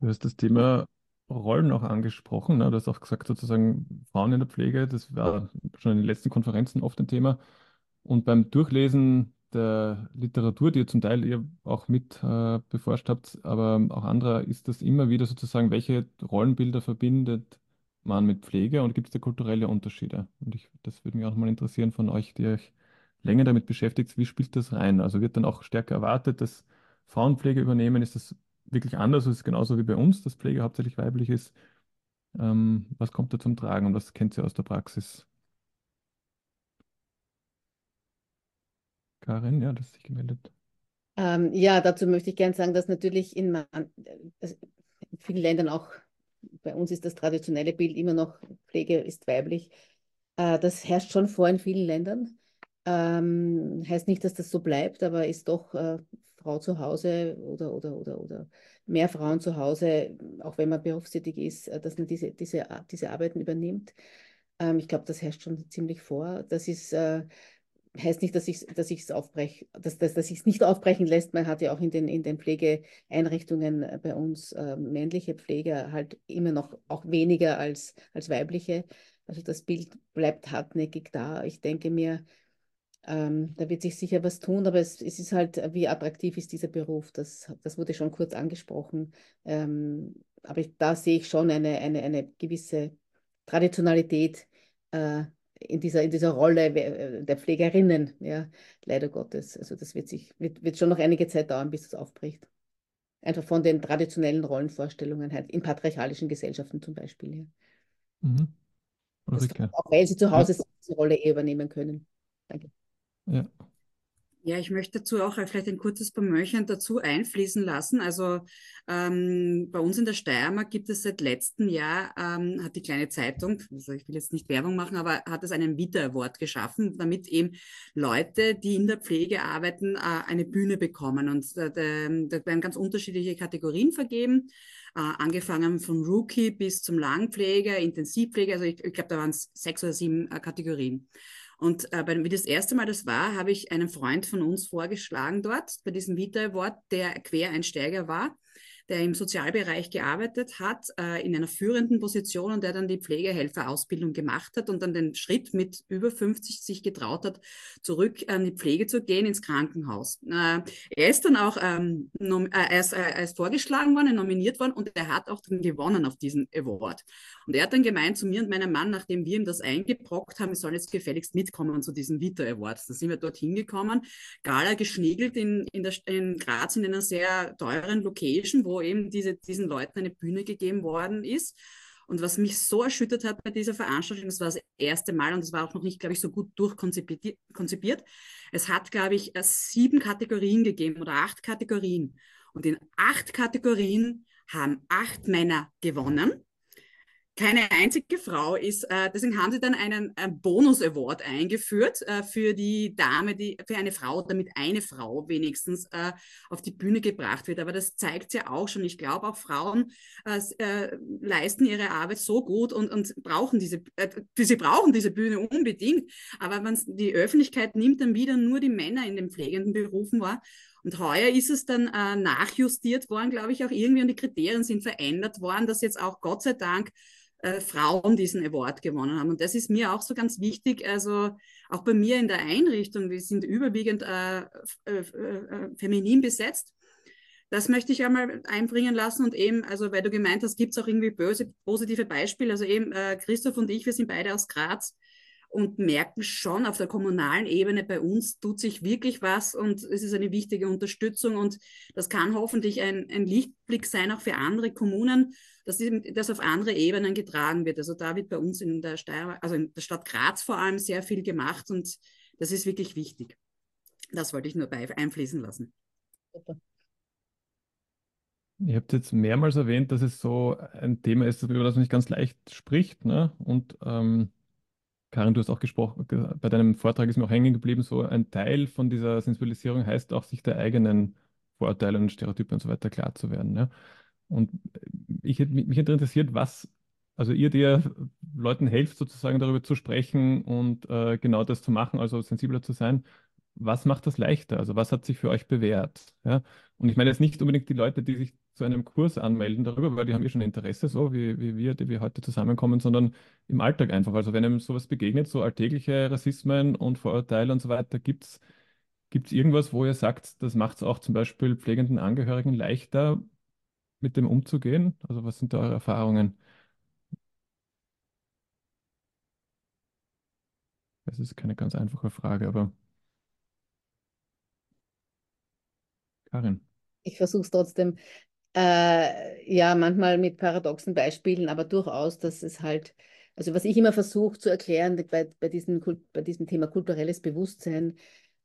Du hast das Thema Rollen auch angesprochen. Ne? Du hast auch gesagt, sozusagen Frauen in der Pflege, das war schon in den letzten Konferenzen oft ein Thema. Und beim Durchlesen der Literatur, die ihr zum Teil ihr auch mit äh, beforscht habt, aber auch anderer, ist das immer wieder sozusagen, welche Rollenbilder verbindet man mit Pflege und gibt es da kulturelle Unterschiede? Und ich, das würde mich auch mal interessieren von euch, die euch länger damit beschäftigt, wie spielt das rein? Also wird dann auch stärker erwartet, dass Frauen Pflege übernehmen? Ist das wirklich anders. Ist genauso wie bei uns, dass Pflege hauptsächlich weiblich ist. Ähm, was kommt da zum Tragen und was kennt ihr aus der Praxis? Karin, ja, das ist sich gemeldet. Ähm, ja, dazu möchte ich gerne sagen, dass natürlich in, in vielen Ländern auch, bei uns ist das traditionelle Bild immer noch, Pflege ist weiblich. Äh, das herrscht schon vor in vielen Ländern. Ähm, heißt nicht, dass das so bleibt, aber ist doch äh, Frau zu Hause oder, oder, oder, oder mehr Frauen zu Hause, auch wenn man berufstätig ist, äh, dass man diese, diese, diese Arbeiten übernimmt. Ähm, ich glaube, das herrscht schon ziemlich vor. Das ist, äh, heißt nicht, dass ich es dass ich's dass, dass, dass es nicht aufbrechen lässt. Man hat ja auch in den, in den Pflegeeinrichtungen äh, bei uns äh, männliche Pfleger halt immer noch auch weniger als, als weibliche. Also das Bild bleibt hartnäckig da. Ich denke mir, ähm, da wird sich sicher was tun, aber es, es, ist halt, wie attraktiv ist dieser Beruf? Das, das wurde schon kurz angesprochen. Ähm, aber ich, da sehe ich schon eine, eine, eine gewisse Traditionalität äh, in, dieser, in dieser Rolle äh, der Pflegerinnen, ja, leider Gottes. Also das wird, sich, wird, wird schon noch einige Zeit dauern, bis das aufbricht. Einfach von den traditionellen Rollenvorstellungen halt in patriarchalischen Gesellschaften zum Beispiel. Ja. Mhm. Auch weil sie zu Hause ja. diese Rolle eh übernehmen können. Danke. Ja. Ja, ich möchte dazu auch vielleicht ein kurzes Bemöchen dazu einfließen lassen. Also ähm, bei uns in der Steiermark gibt es seit letztem Jahr, ähm, hat die kleine Zeitung, also ich will jetzt nicht Werbung machen, aber hat es einen Vita Award geschaffen, damit eben Leute, die in der Pflege arbeiten, äh, eine Bühne bekommen. Und äh, da werden ganz unterschiedliche Kategorien vergeben. Uh, angefangen von Rookie bis zum Langpfleger, Intensivpfleger, also ich, ich glaube, da waren es sechs oder sieben uh, Kategorien. Und äh, bei, wie das erste Mal das war, habe ich einen Freund von uns vorgeschlagen dort, bei diesem Vita Award, der Quereinsteiger war der im Sozialbereich gearbeitet hat, äh, in einer führenden Position und der dann die Pflegehelferausbildung gemacht hat und dann den Schritt mit über 50 sich getraut hat, zurück an die Pflege zu gehen, ins Krankenhaus. Äh, er ist dann auch ähm, äh, er ist, äh, er ist vorgeschlagen worden, nominiert worden und er hat auch dann gewonnen auf diesen Award. Und er hat dann gemeint zu mir und meinem Mann, nachdem wir ihm das eingebrockt haben, wir sollen jetzt gefälligst mitkommen zu diesem Vita Award. Dann sind wir dorthin gekommen, Gala geschniegelt in, in, der, in Graz in einer sehr teuren Location, wo eben diese, diesen Leuten eine Bühne gegeben worden ist. Und was mich so erschüttert hat bei dieser Veranstaltung, das war das erste Mal und es war auch noch nicht, glaube ich, so gut durchkonzipiert. Es hat, glaube ich, sieben Kategorien gegeben oder acht Kategorien. Und in acht Kategorien haben acht Männer gewonnen keine einzige Frau ist, äh, deswegen haben sie dann einen, einen Bonus-Award eingeführt äh, für die Dame, die, für eine Frau, damit eine Frau wenigstens äh, auf die Bühne gebracht wird. Aber das zeigt ja auch schon. Ich glaube, auch Frauen äh, äh, leisten ihre Arbeit so gut und, und brauchen diese, äh, sie brauchen diese Bühne unbedingt. Aber wenn die Öffentlichkeit nimmt dann wieder nur die Männer in den pflegenden Berufen wahr. Und heuer ist es dann nachjustiert worden, glaube ich, auch irgendwie und die Kriterien sind verändert worden, dass jetzt auch Gott sei Dank äh, Frauen diesen Award gewonnen haben. Und das ist mir auch so ganz wichtig. Also auch bei mir in der Einrichtung, wir sind überwiegend äh, äh, äh, feminin besetzt. Das möchte ich einmal einbringen lassen und eben, also weil du gemeint hast, gibt es auch irgendwie böse, positive Beispiele. Also eben äh, Christoph und ich, wir sind beide aus Graz und merken schon auf der kommunalen Ebene bei uns tut sich wirklich was und es ist eine wichtige Unterstützung und das kann hoffentlich ein, ein Lichtblick sein auch für andere Kommunen, dass das auf andere Ebenen getragen wird. Also da wird bei uns in der Steier, also in der Stadt Graz vor allem sehr viel gemacht und das ist wirklich wichtig. Das wollte ich nur bei einfließen lassen. Ihr habt jetzt mehrmals erwähnt, dass es so ein Thema ist, über das man nicht ganz leicht spricht. Ne? Und ähm, Karin, du hast auch gesprochen, bei deinem Vortrag ist mir auch hängen geblieben, so ein Teil von dieser Sensibilisierung heißt auch, sich der eigenen Vorurteile und Stereotypen und so weiter klar zu werden. Ne? Und ich, mich interessiert, was, also ihr, der Leuten helft, sozusagen darüber zu sprechen und äh, genau das zu machen, also sensibler zu sein, was macht das leichter? Also was hat sich für euch bewährt? Ja? Und ich meine jetzt nicht unbedingt die Leute, die sich zu einem Kurs anmelden darüber, weil die haben eh schon Interesse, so wie, wie wir, die wir heute zusammenkommen, sondern im Alltag einfach. Also wenn einem sowas begegnet, so alltägliche Rassismen und Vorurteile und so weiter, gibt es irgendwas, wo ihr sagt, das macht es auch zum Beispiel pflegenden Angehörigen leichter, mit dem umzugehen? Also was sind da eure Erfahrungen? Das ist keine ganz einfache Frage, aber Karin. Ich versuche es trotzdem. Äh, ja, manchmal mit paradoxen Beispielen, aber durchaus, dass es halt, also was ich immer versuche zu erklären bei, bei, diesem, bei diesem Thema kulturelles Bewusstsein,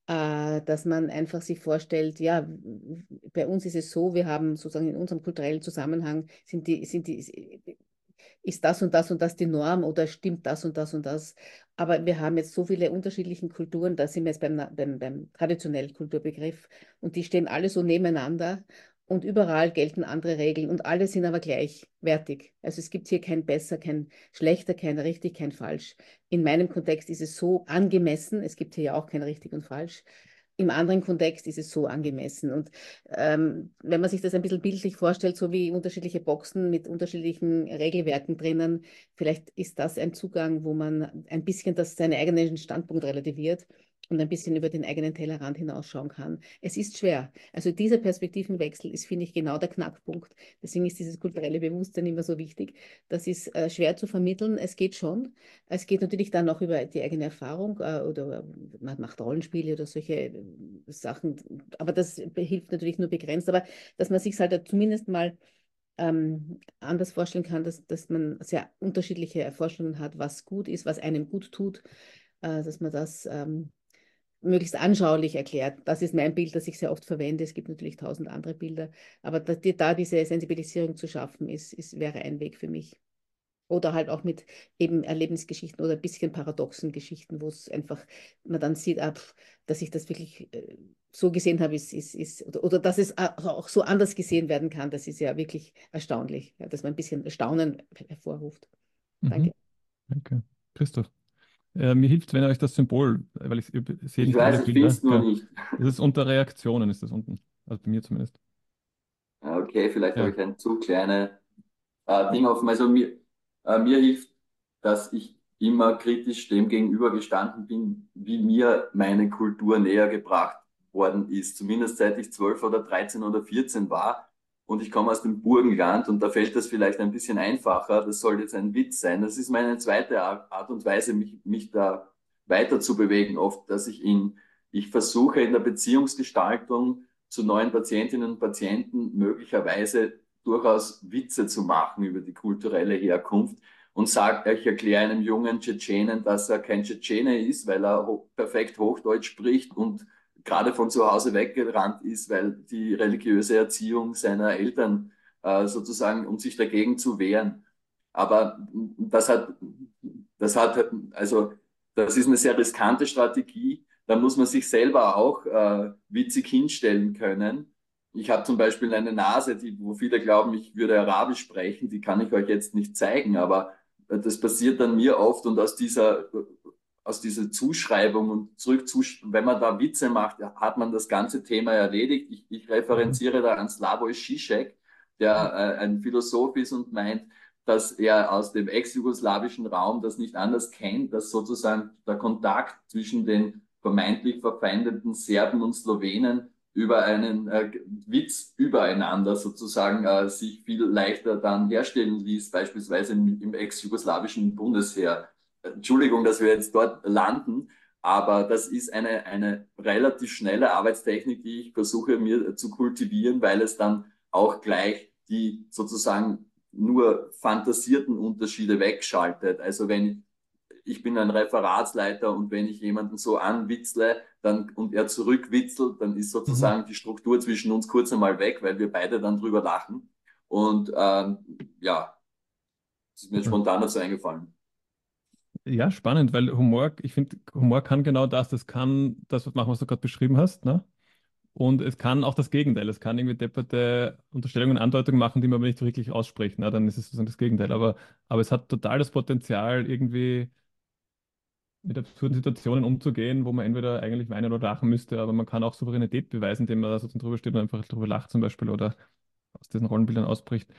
dass man einfach sich vorstellt, ja, bei uns ist es so, wir haben sozusagen in unserem kulturellen Zusammenhang, sind die, sind die, ist das und das und das die Norm oder stimmt das und das und das. Aber wir haben jetzt so viele unterschiedliche Kulturen, da sind wir jetzt beim, beim, beim traditionellen Kulturbegriff und die stehen alle so nebeneinander und überall gelten andere Regeln und alle sind aber gleichwertig. Also es gibt hier kein besser, kein schlechter, kein richtig, kein falsch. In meinem Kontext ist es so angemessen, es gibt hier ja auch kein richtig und falsch. Im anderen Kontext ist es so angemessen. Und ähm, wenn man sich das ein bisschen bildlich vorstellt, so wie unterschiedliche Boxen mit unterschiedlichen Regelwerken drinnen, vielleicht ist das ein Zugang, wo man ein bisschen das, seinen eigenen Standpunkt relativiert und ein bisschen über den eigenen Tellerrand hinausschauen kann. Es ist schwer. Also dieser Perspektivenwechsel ist, finde ich, genau der Knackpunkt. Deswegen ist dieses kulturelle Bewusstsein immer so wichtig. Das ist äh, schwer zu vermitteln. Es geht schon. Es geht natürlich dann auch über die eigene Erfahrung äh, oder man macht Rollenspiele oder solche äh, Sachen. Aber das hilft natürlich nur begrenzt. Aber dass man sich halt zumindest mal ähm, anders vorstellen kann, dass, dass man sehr unterschiedliche Vorstellungen hat, was gut ist, was einem gut tut, äh, dass man das ähm, möglichst anschaulich erklärt. Das ist mein Bild, das ich sehr oft verwende. Es gibt natürlich tausend andere Bilder, aber da, da diese Sensibilisierung zu schaffen, ist, ist, wäre ein Weg für mich. Oder halt auch mit eben Erlebnisgeschichten oder ein bisschen paradoxen Geschichten, wo es einfach, man dann sieht, ab, ah, dass ich das wirklich äh, so gesehen habe, ist, ist, ist, oder, oder, dass es auch so anders gesehen werden kann, das ist ja wirklich erstaunlich, ja, dass man ein bisschen Erstaunen hervorruft. Danke. Mhm. Danke. Christoph. Äh, mir hilft, wenn ihr euch das Symbol, weil ich sehe Ich weiß, ich finde es nur nicht. Das ist unter Reaktionen, ist das unten. Also bei mir zumindest. Okay, vielleicht ja. habe ich ein zu kleine äh, Ding offen. Also mir, äh, mir hilft, dass ich immer kritisch dem gegenüber gestanden bin, wie mir meine Kultur näher gebracht worden ist. Zumindest seit ich zwölf oder dreizehn oder vierzehn war und ich komme aus dem Burgenland und da fällt das vielleicht ein bisschen einfacher. Das soll jetzt ein Witz sein. Das ist meine zweite Art und Weise, mich, mich da weiter zu bewegen. Oft, dass ich in, ich versuche in der Beziehungsgestaltung zu neuen Patientinnen und Patienten möglicherweise durchaus Witze zu machen über die kulturelle Herkunft und sagt, ich erkläre einem jungen Tschetschenen, dass er kein Tschetschene ist, weil er perfekt Hochdeutsch spricht und gerade von zu Hause weggerannt ist, weil die religiöse Erziehung seiner Eltern äh, sozusagen, um sich dagegen zu wehren. Aber das hat, das hat, also das ist eine sehr riskante Strategie. Da muss man sich selber auch äh, witzig hinstellen können. Ich habe zum Beispiel eine Nase, die, wo viele glauben, ich würde Arabisch sprechen, die kann ich euch jetzt nicht zeigen, aber das passiert dann mir oft und aus dieser, aus dieser Zuschreibung und zurück zu, wenn man da Witze macht, hat man das ganze Thema erledigt. Ich, ich referenziere da an Slavoj Žižek, der äh, ein Philosoph ist und meint, dass er aus dem ex-jugoslawischen Raum das nicht anders kennt, dass sozusagen der Kontakt zwischen den vermeintlich verfeindeten Serben und Slowenen über einen äh, Witz übereinander sozusagen äh, sich viel leichter dann herstellen ließ, beispielsweise im, im ex-jugoslawischen Bundesheer. Entschuldigung, dass wir jetzt dort landen, aber das ist eine, eine relativ schnelle Arbeitstechnik, die ich versuche mir zu kultivieren, weil es dann auch gleich die sozusagen nur fantasierten Unterschiede wegschaltet. Also wenn ich bin ein Referatsleiter und wenn ich jemanden so anwitzle dann, und er zurückwitzelt, dann ist sozusagen mhm. die Struktur zwischen uns kurz einmal weg, weil wir beide dann drüber lachen. Und ähm, ja, das ist mir okay. spontan dazu eingefallen. Ja, spannend, weil Humor, ich finde, Humor kann genau das, das kann das machen, was du gerade beschrieben hast, ne? Und es kann auch das Gegenteil. Es kann irgendwie depperte Unterstellungen, Andeutungen machen, die man aber nicht wirklich ausspricht. Ne? Dann ist es sozusagen das Gegenteil. Aber, aber es hat total das Potenzial, irgendwie mit absurden Situationen umzugehen, wo man entweder eigentlich weinen oder lachen müsste, aber man kann auch Souveränität beweisen, indem man da sozusagen drüber steht und einfach drüber lacht zum Beispiel oder aus diesen Rollenbildern ausbricht.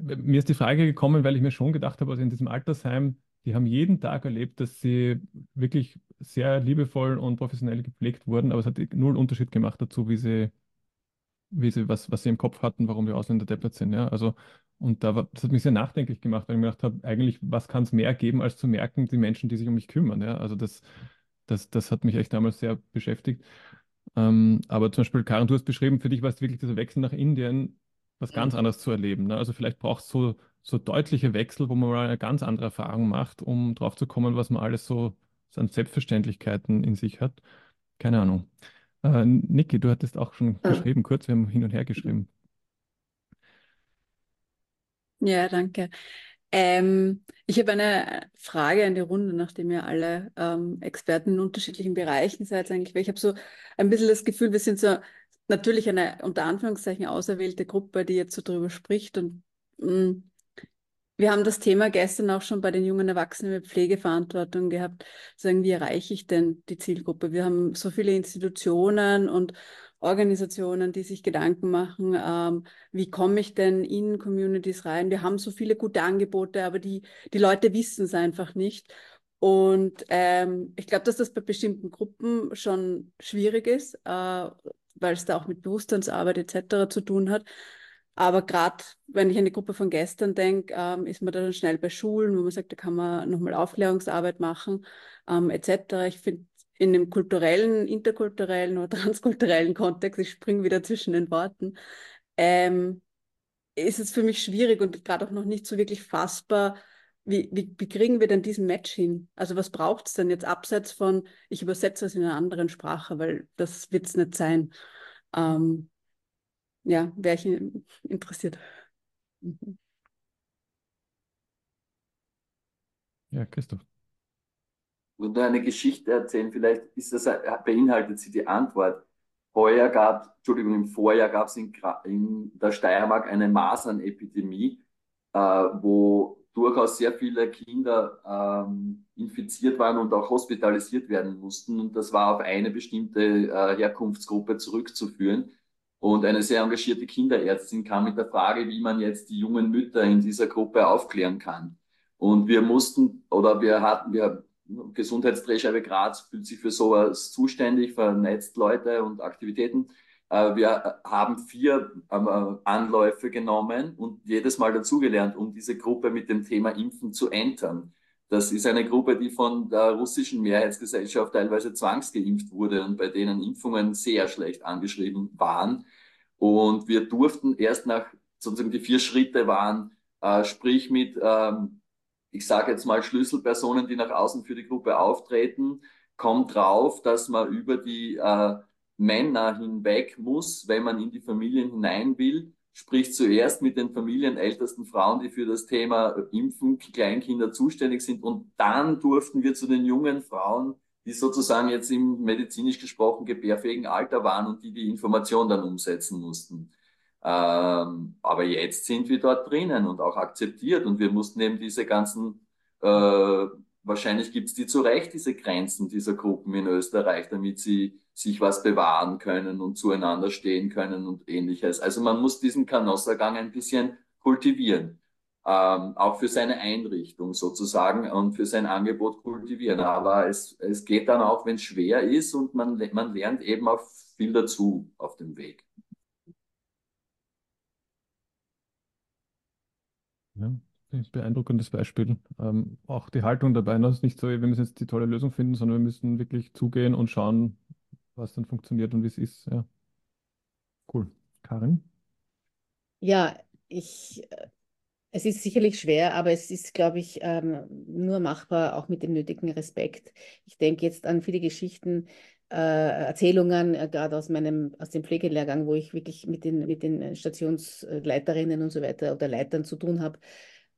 Mir ist die Frage gekommen, weil ich mir schon gedacht habe, also in diesem Altersheim, die haben jeden Tag erlebt, dass sie wirklich sehr liebevoll und professionell gepflegt wurden, aber es hat null Unterschied gemacht dazu, wie sie, wie sie, was, was sie im Kopf hatten, warum die Ausländer deppert sind. Ja? Also und da war, das hat mich sehr nachdenklich gemacht, weil ich mir gedacht habe, eigentlich, was kann es mehr geben, als zu merken, die Menschen, die sich um mich kümmern. Ja? Also das, das, das hat mich echt damals sehr beschäftigt. Ähm, aber zum Beispiel, Karin, du hast beschrieben, für dich war es wirklich dieser Wechsel nach Indien, was ganz anderes zu erleben. Ne? Also vielleicht braucht es so, so deutliche Wechsel, wo man mal eine ganz andere Erfahrung macht, um drauf zu kommen, was man alles so an Selbstverständlichkeiten in sich hat. Keine Ahnung. Äh, Niki, du hattest auch schon geschrieben, kurz, wir haben hin und her geschrieben. Ja, danke. Ähm, ich habe eine Frage an die Runde, nachdem ihr alle ähm, Experten in unterschiedlichen Bereichen seid eigentlich, weil ich habe so ein bisschen das Gefühl, wir sind so natürlich eine unter Anführungszeichen auserwählte Gruppe, die jetzt so drüber spricht und mh, mm, wir haben das Thema gestern auch schon bei den jungen Erwachsenen mit Pflegeverantwortung gehabt. Sagen, wie erreiche ich denn die Zielgruppe? Wir haben so viele Institutionen und Organisationen, die sich Gedanken machen, ähm, wie komme ich denn in Communities rein? Wir haben so viele gute Angebote, aber die, die Leute wissen es einfach nicht. Und ähm, ich glaube, dass das bei bestimmten Gruppen schon schwierig ist, äh, weil es da auch mit Bewusstseinsarbeit etc. zu tun hat. Aber gerade wenn ich an die Gruppe von gestern denke, ähm, ist man da dann schnell bei Schulen, wo man sagt, da kann man nochmal Aufklärungsarbeit machen, ähm, etc. Ich finde in dem kulturellen, interkulturellen oder [laughs] transkulturellen Kontext, ich springe wieder zwischen den Worten, ähm, ist es für mich schwierig und gerade auch noch nicht so wirklich fassbar, wie, wie, wie kriegen wir denn diesen Match hin? Also was braucht es denn jetzt abseits von, ich übersetze es in einer anderen Sprache, weil das wird es nicht sein. Ähm, ja, wäre ich interessiert. Mhm. Ja, Christoph würde eine Geschichte erzählen, vielleicht ist das, beinhaltet sie die Antwort. Heuer gab, Entschuldigung, im Vorjahr gab es in, in, der Steiermark eine Masernepidemie, äh, wo durchaus sehr viele Kinder ähm, infiziert waren und auch hospitalisiert werden mussten. Und das war auf eine bestimmte äh, Herkunftsgruppe zurückzuführen. Und eine sehr engagierte Kinderärztin kam mit der Frage, wie man jetzt die jungen Mütter in dieser Gruppe aufklären kann. Und wir mussten, oder wir hatten, wir Gesundheitsdrehscheibe Graz fühlt sich für sowas zuständig, vernetzt Leute und Aktivitäten. Äh, wir haben vier ähm, äh, Anläufe genommen und jedes Mal dazugelernt, um diese Gruppe mit dem Thema Impfen zu entern. Das ist eine Gruppe, die von der russischen Mehrheitsgesellschaft teilweise zwangsgeimpft wurde und bei denen Impfungen sehr schlecht angeschrieben waren. Und wir durften erst nach sozusagen die vier Schritte waren, äh, sprich mit, ähm, ich sage jetzt mal Schlüsselpersonen, die nach außen für die Gruppe auftreten, kommt drauf, dass man über die äh, Männer hinweg muss, wenn man in die Familien hinein will. Sprich zuerst mit den familienältesten Frauen, die für das Thema Impfen Kleinkinder zuständig sind. Und dann durften wir zu den jungen Frauen, die sozusagen jetzt im medizinisch gesprochen gebärfähigen Alter waren und die die Information dann umsetzen mussten. Ähm, aber jetzt sind wir dort drinnen und auch akzeptiert und wir mussten eben diese ganzen äh, wahrscheinlich gibt es die zu Recht, diese Grenzen dieser Gruppen in Österreich, damit sie sich was bewahren können und zueinander stehen können und ähnliches. Also man muss diesen Kanossergang ein bisschen kultivieren. Ähm, auch für seine Einrichtung sozusagen und für sein Angebot kultivieren. Aber es, es geht dann auch, wenn es schwer ist und man, man lernt eben auch viel dazu auf dem Weg. Ja beeindruckendes Beispiel. Ähm, auch die Haltung dabei, das ist nicht so, wir müssen jetzt die tolle Lösung finden, sondern wir müssen wirklich zugehen und schauen, was dann funktioniert und wie es ist. Ja. Cool. Karin? Ja, ich, äh, es ist sicherlich schwer, aber es ist, glaube ich, ähm, nur machbar, auch mit dem nötigen Respekt. Ich denke jetzt an viele Geschichten, äh, Erzählungen, äh, gerade aus meinem, aus dem Pflegelehrgang, wo ich wirklich mit den, mit den Stationsleiterinnen und so weiter oder Leitern zu tun habe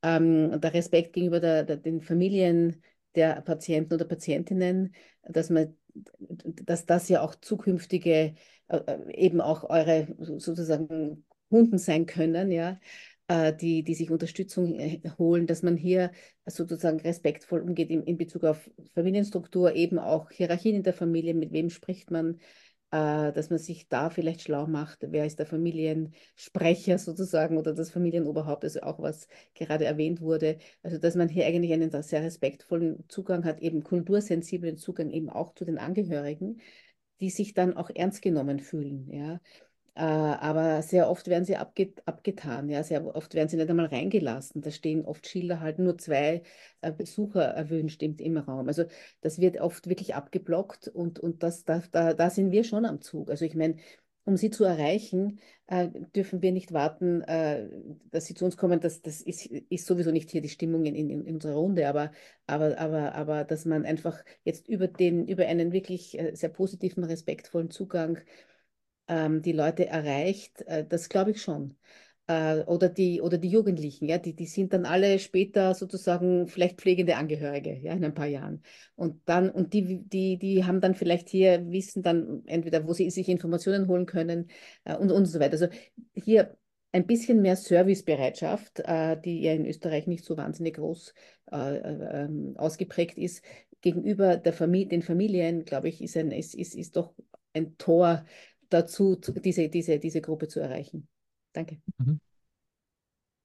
ähm, der Respekt gegenüber der, der, den Familien der Patienten oder Patientinnen, dass man, dass das ja auch zukünftige äh, äh, eben auch eure sozusagen Kunden sein können, ja, äh, die, die sich Unterstützung holen, dass man hier sozusagen respektvoll umgeht in, in Bezug auf Familienstruktur, eben auch Hierarchien in der Familie, mit wem spricht man, dass man sich da vielleicht schlau macht, wer ist der Familiensprecher sozusagen oder das Familienoberhaupt, also auch was gerade erwähnt wurde. Also dass man hier eigentlich einen sehr respektvollen Zugang hat, eben kultursensiblen Zugang eben auch zu den Angehörigen, die sich dann auch ernst genommen fühlen. Ja. Äh, aber sehr oft werden sie abget abgetan, ja, sehr oft werden sie nicht einmal reingelassen. Da stehen oft Schilder halt nur zwei äh, Besucher erwünscht im, im Raum. Also das wird oft wirklich abgeblockt und, und das, da, da, da sind wir schon am Zug. Also ich meine, um sie zu erreichen, äh, dürfen wir nicht warten, äh, dass sie zu uns kommen. Das, das ist, ist sowieso nicht hier die Stimmung in, in, in unserer Runde, aber, aber, aber, aber dass man einfach jetzt über, den, über einen wirklich äh, sehr positiven, respektvollen Zugang ähm, die Leute erreicht, äh, das glaube ich schon. Äh, oder, die, oder die Jugendlichen, ja, die, die sind dann alle später sozusagen vielleicht pflegende Angehörige, ja, in ein paar Jahren. Und dann, und die, die, die haben dann vielleicht hier Wissen dann entweder, wo sie sich Informationen holen können äh, und, und so weiter. Also hier ein bisschen mehr Servicebereitschaft, äh, die ja in Österreich nicht so wahnsinnig groß äh, äh, ähm, ausgeprägt ist, gegenüber der Familie, den Familien, glaube ich, ist, ein, ist, ist, ist doch ein Tor dazu, diese, diese, diese Gruppe zu erreichen. Danke. Mhm.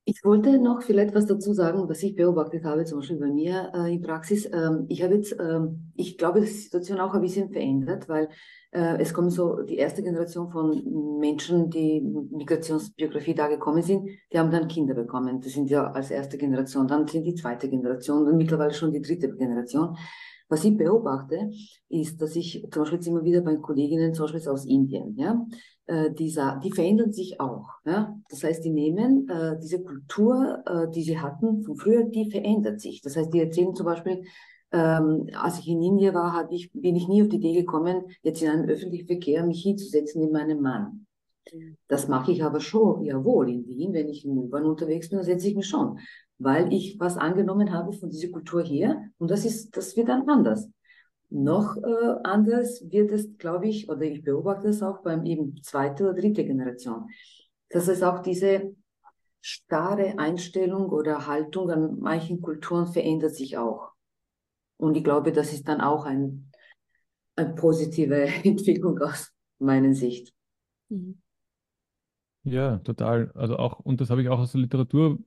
Ich wollte noch vielleicht was dazu sagen, was ich beobachtet habe, zum Beispiel bei mir äh, in Praxis. Ähm, ich habe jetzt, ähm, ich glaube, dass die Situation auch ein bisschen verändert, weil äh, es kommen so die erste Generation von Menschen, die Migrationsbiografie da gekommen sind, die haben dann Kinder bekommen. Das sind ja als erste Generation. Dann sind die zweite Generation und mittlerweile schon die dritte Generation. Was ich beobachte, ist, dass ich zum Beispiel jetzt immer wieder bei Kolleginnen, zum Beispiel aus Indien, ja, äh, die, die verändern sich auch. Ja? Das heißt, die nehmen äh, diese Kultur, äh, die sie hatten von früher, die verändert sich. Das heißt, die erzählen zum Beispiel, ähm, als ich in Indien war, ich, bin ich nie auf die Idee gekommen, jetzt in einen öffentlichen Verkehr mich hinzusetzen in meinen Mann. Das mache ich aber schon, jawohl, in Wien, wenn ich in U-Bahn unterwegs bin, dann setze ich mich schon weil ich was angenommen habe von dieser Kultur hier und das ist, das wird dann anders. Noch äh, anders wird es, glaube ich, oder ich beobachte es auch beim eben zweite oder dritte Generation, dass es auch diese starre Einstellung oder Haltung an manchen Kulturen verändert sich auch. Und ich glaube, das ist dann auch ein, eine positive [laughs] Entwicklung aus meiner Sicht. Mhm. Ja, total. Also auch, und das habe ich auch aus der Literatur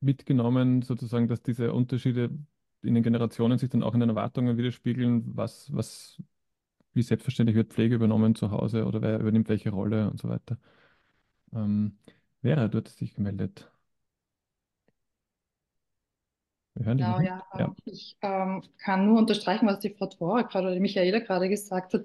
mitgenommen, sozusagen, dass diese Unterschiede in den Generationen sich dann auch in den Erwartungen widerspiegeln, was, was, wie selbstverständlich wird Pflege übernommen zu Hause oder wer übernimmt welche Rolle und so weiter. Ähm, Vera, du hattest dich gemeldet. Wir hören dich Genau, ja. Ja. Ähm, ich ähm, kann nur unterstreichen, was die Frau Dvorak gerade oder die Michaela gerade gesagt hat.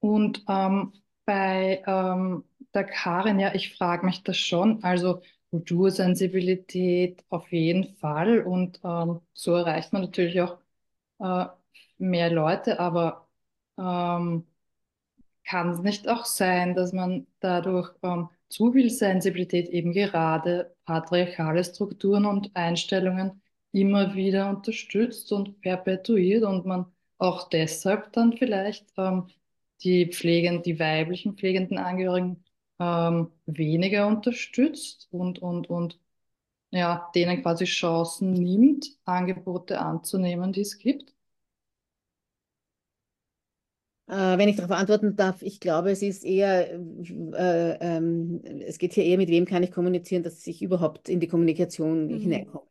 Und ähm, bei ähm, der Karin, ja, ich frage mich das schon. Also Kultursensibilität auf jeden Fall. Und ähm, so erreicht man natürlich auch äh, mehr Leute, aber ähm, kann es nicht auch sein, dass man dadurch ähm, zu viel Sensibilität eben gerade patriarchale Strukturen und Einstellungen immer wieder unterstützt und perpetuiert und man auch deshalb dann vielleicht ähm, die Pflegen, die weiblichen pflegenden Angehörigen ähm, weniger unterstützt und, und, und ja, denen quasi Chancen nimmt, Angebote anzunehmen, die es gibt? Äh, wenn ich darauf antworten darf, ich glaube, es ist eher, äh, ähm, es geht hier eher, mit wem kann ich kommunizieren, dass ich überhaupt in die Kommunikation mhm. hineinkomme.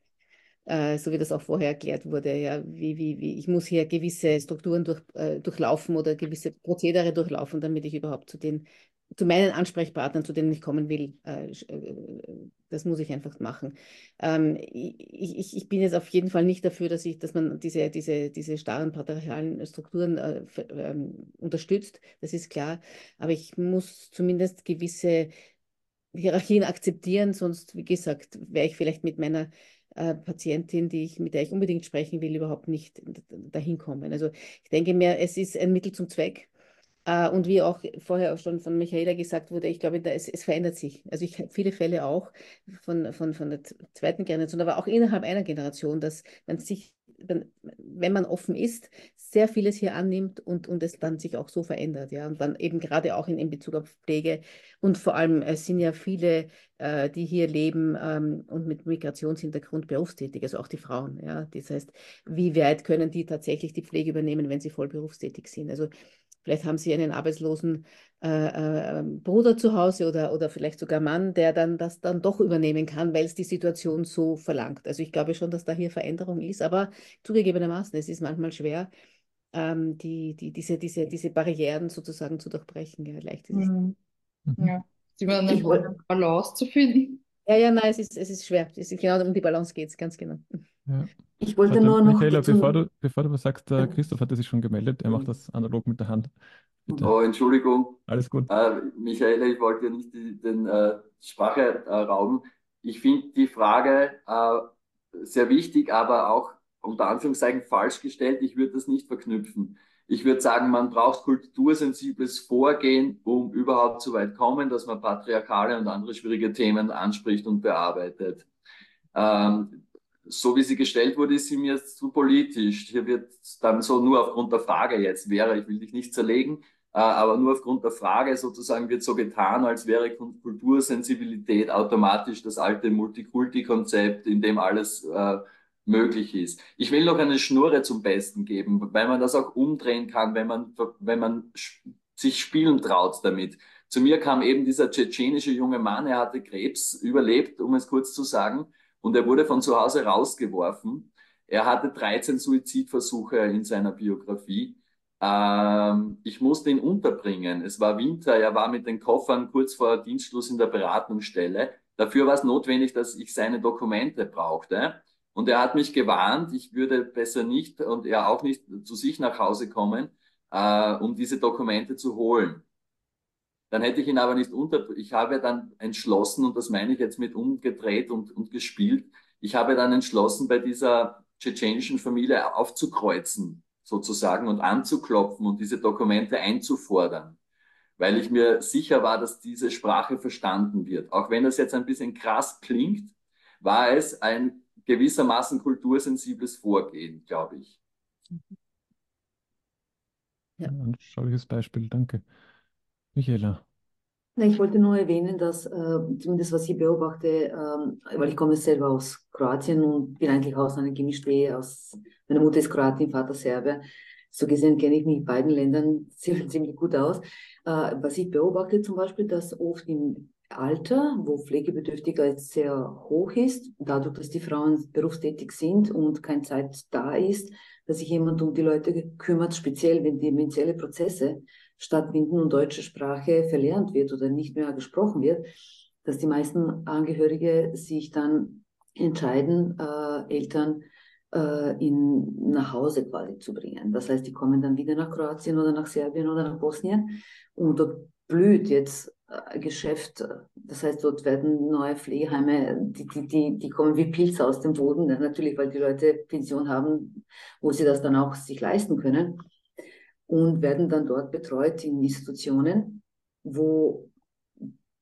Äh, so wie das auch vorher erklärt wurde, ja, wie, wie, wie, ich muss hier gewisse Strukturen durch, äh, durchlaufen oder gewisse Prozedere durchlaufen, damit ich überhaupt zu den zu meinen Ansprechpartnern, zu denen ich kommen will, äh, äh, das muss ich einfach machen. Ähm, ich, ich, bin jetzt auf jeden Fall nicht dafür, dass, ich, dass man diese, diese, diese starren patriarchalen Strukturen äh, ähm, unterstützt, das ist klar. Aber ich muss zumindest gewisse Hierarchien akzeptieren, sonst, wie gesagt, wäre ich vielleicht mit meiner äh, Patientin, die ich, mit der ich unbedingt sprechen will, überhaupt nicht dahin kommen. Also ich denke mir, es ist ein Mittel zum Zweck. Äh, und wie auch vorher schon von Michaela gesagt wurde, ich glaube, da es, es verändert sich. Also ich habe viele Fälle auch von, von, von der zweiten Generation, aber auch innerhalb einer Generation, dass man sich, wenn man offen ist, sehr vieles hier annimmt und, und es dann sich auch so verändert. Ja? Und dann eben gerade auch in, in Bezug auf Pflege und vor allem, es sind ja viele, äh, die hier leben ähm, und mit Migrationshintergrund berufstätig, also auch die Frauen. Ja? Das heißt, wie weit können die tatsächlich die Pflege übernehmen, wenn sie voll berufstätig sind? Also Vielleicht haben Sie einen arbeitslosen äh, äh, Bruder zu Hause oder, oder vielleicht sogar Mann, der dann das dann doch übernehmen kann, weil es die Situation so verlangt. Also ich glaube schon, dass da hier Veränderung ist, aber zugegebenermaßen, es ist manchmal schwer, ähm, die, die, diese, diese, diese Barrieren sozusagen zu durchbrechen. Ja, leicht ist es. Mhm. mhm. Ja, sie werden eine Balance zu finden. Ja, ja, nein, es ist, es ist schwer. Es ist genau um die Balance geht es, ganz genau. Ja. Ich wollte Warte, nur noch. Michaela, bevor du, bevor du was sagst, äh, Christoph hatte sich schon gemeldet. Er macht das analog mit der Hand. Bitte. Oh, Entschuldigung. Alles gut. Äh, Michaela, ich wollte ja nicht die, den äh, Sprache äh, rauben. Ich finde die Frage äh, sehr wichtig, aber auch unter Anführungszeichen falsch gestellt. Ich würde das nicht verknüpfen. Ich würde sagen, man braucht kultursensibles Vorgehen, um überhaupt so weit kommen, dass man patriarchale und andere schwierige Themen anspricht und bearbeitet. Ähm, so wie sie gestellt wurde, ist sie mir zu politisch. Hier wird dann so nur aufgrund der Frage jetzt wäre, ich will dich nicht zerlegen, äh, aber nur aufgrund der Frage sozusagen wird so getan, als wäre Kultursensibilität automatisch das alte Multikulti-Konzept, in dem alles äh, möglich ist. Ich will noch eine Schnurre zum Besten geben, weil man das auch umdrehen kann, wenn man, wenn man sich spielen traut damit. Zu mir kam eben dieser tschetschenische junge Mann, er hatte Krebs überlebt, um es kurz zu sagen, und er wurde von zu Hause rausgeworfen. Er hatte 13 Suizidversuche in seiner Biografie. Ähm, ich musste ihn unterbringen. Es war Winter, er war mit den Koffern kurz vor Dienstschluss in der Beratungsstelle. Dafür war es notwendig, dass ich seine Dokumente brauchte. Und er hat mich gewarnt, ich würde besser nicht und er auch nicht zu sich nach Hause kommen, äh, um diese Dokumente zu holen. Dann hätte ich ihn aber nicht unter, ich habe dann entschlossen, und das meine ich jetzt mit umgedreht und, und gespielt, ich habe dann entschlossen, bei dieser tschetschenischen Familie aufzukreuzen, sozusagen, und anzuklopfen und diese Dokumente einzufordern. Weil ich mir sicher war, dass diese Sprache verstanden wird. Auch wenn das jetzt ein bisschen krass klingt, war es ein gewissermaßen kultursensibles Vorgehen, glaube ich. Ja. Ein anschauliches Beispiel, danke. Michaela. Ich wollte nur erwähnen, dass äh, zumindest was ich beobachte, ähm, weil ich komme selber aus Kroatien und bin eigentlich aus einer gemischten Ehe. Aus, meine Mutter ist Kroatin, Vater Serbe. So gesehen kenne ich mich in beiden Ländern [laughs] ziemlich, gut aus. Äh, was ich beobachte zum Beispiel, dass oft im Alter, wo Pflegebedürftigkeit sehr hoch ist, dadurch, dass die Frauen berufstätig sind und keine Zeit da ist, dass sich jemand um die Leute kümmert, speziell wenn dementielle Prozesse stattfinden und deutsche Sprache verlernt wird oder nicht mehr gesprochen wird, dass die meisten Angehörige sich dann entscheiden, äh, Eltern äh, in, nach Hause quasi zu bringen. Das heißt, die kommen dann wieder nach Kroatien oder nach Serbien oder nach Bosnien und dort blüht jetzt Geschäft. Das heißt, dort werden neue Pflegeheime, die, die, die, die kommen wie Pilze aus dem Boden, natürlich, weil die Leute Pension haben, wo sie das dann auch sich leisten können und werden dann dort betreut in Institutionen, wo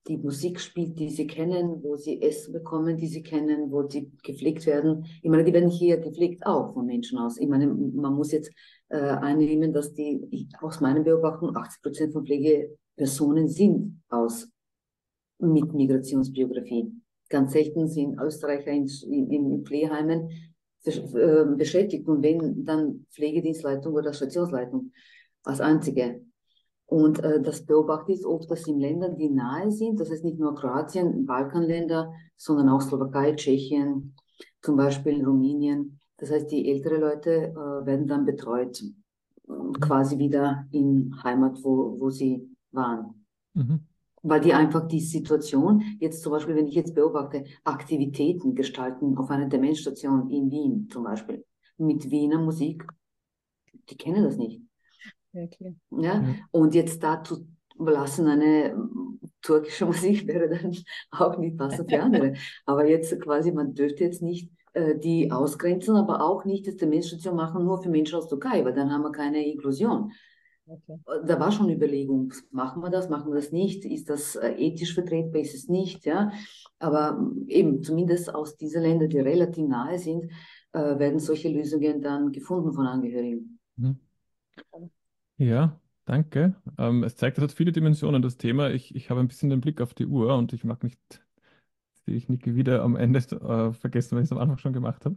die Musik spielt, die sie kennen, wo sie Essen bekommen, die sie kennen, wo sie gepflegt werden. Ich meine, die werden hier gepflegt auch von Menschen aus. Ich meine, man muss jetzt äh, annehmen, dass die, aus meiner Beobachtung, 80 Prozent von Pflegepersonen sind aus mit Migrationsbiografie. Ganz selten sind Österreicher in, in, in Pflegeheimen äh, beschäftigt und wenn dann Pflegedienstleitung oder Stationsleitung als einzige. Und äh, das beobachte ich oft, dass in Ländern, die nahe sind, das heißt nicht nur Kroatien, Balkanländer, sondern auch Slowakei, Tschechien, zum Beispiel Rumänien. Das heißt, die ältere Leute äh, werden dann betreut, äh, quasi wieder in Heimat, wo, wo sie waren. Mhm. Weil die einfach die Situation, jetzt zum Beispiel, wenn ich jetzt beobachte, Aktivitäten gestalten auf einer Demenzstation in Wien zum Beispiel, mit Wiener Musik, die kennen das nicht. Okay. Ja? ja. Und jetzt dazu lassen eine türkische [laughs] Musik wäre dann auch nicht passend für andere. Aber jetzt quasi, man dürfte jetzt nicht äh, die ausgrenzen, aber auch nicht das Demenzstation machen nur für Menschen aus Türkei, weil dann haben wir keine Inklusion. Okay. Da war schon Überlegung, machen wir das, machen wir das nicht, ist das äh, ethisch vertretbar, ist es nicht, ja. Aber eben, zumindest aus diesen Ländern, die relativ nahe sind, äh, werden solche Lösungen dann gefunden von Angehörigen. Mhm. Ja, danke. Ähm, es zeigt, es hat viele Dimensionen, das Thema. Ich, ich habe ein bisschen den Blick auf die Uhr und ich mag nicht, sehe ich Niki wieder am Ende äh, vergessen, weil ich es am Anfang schon gemacht habe.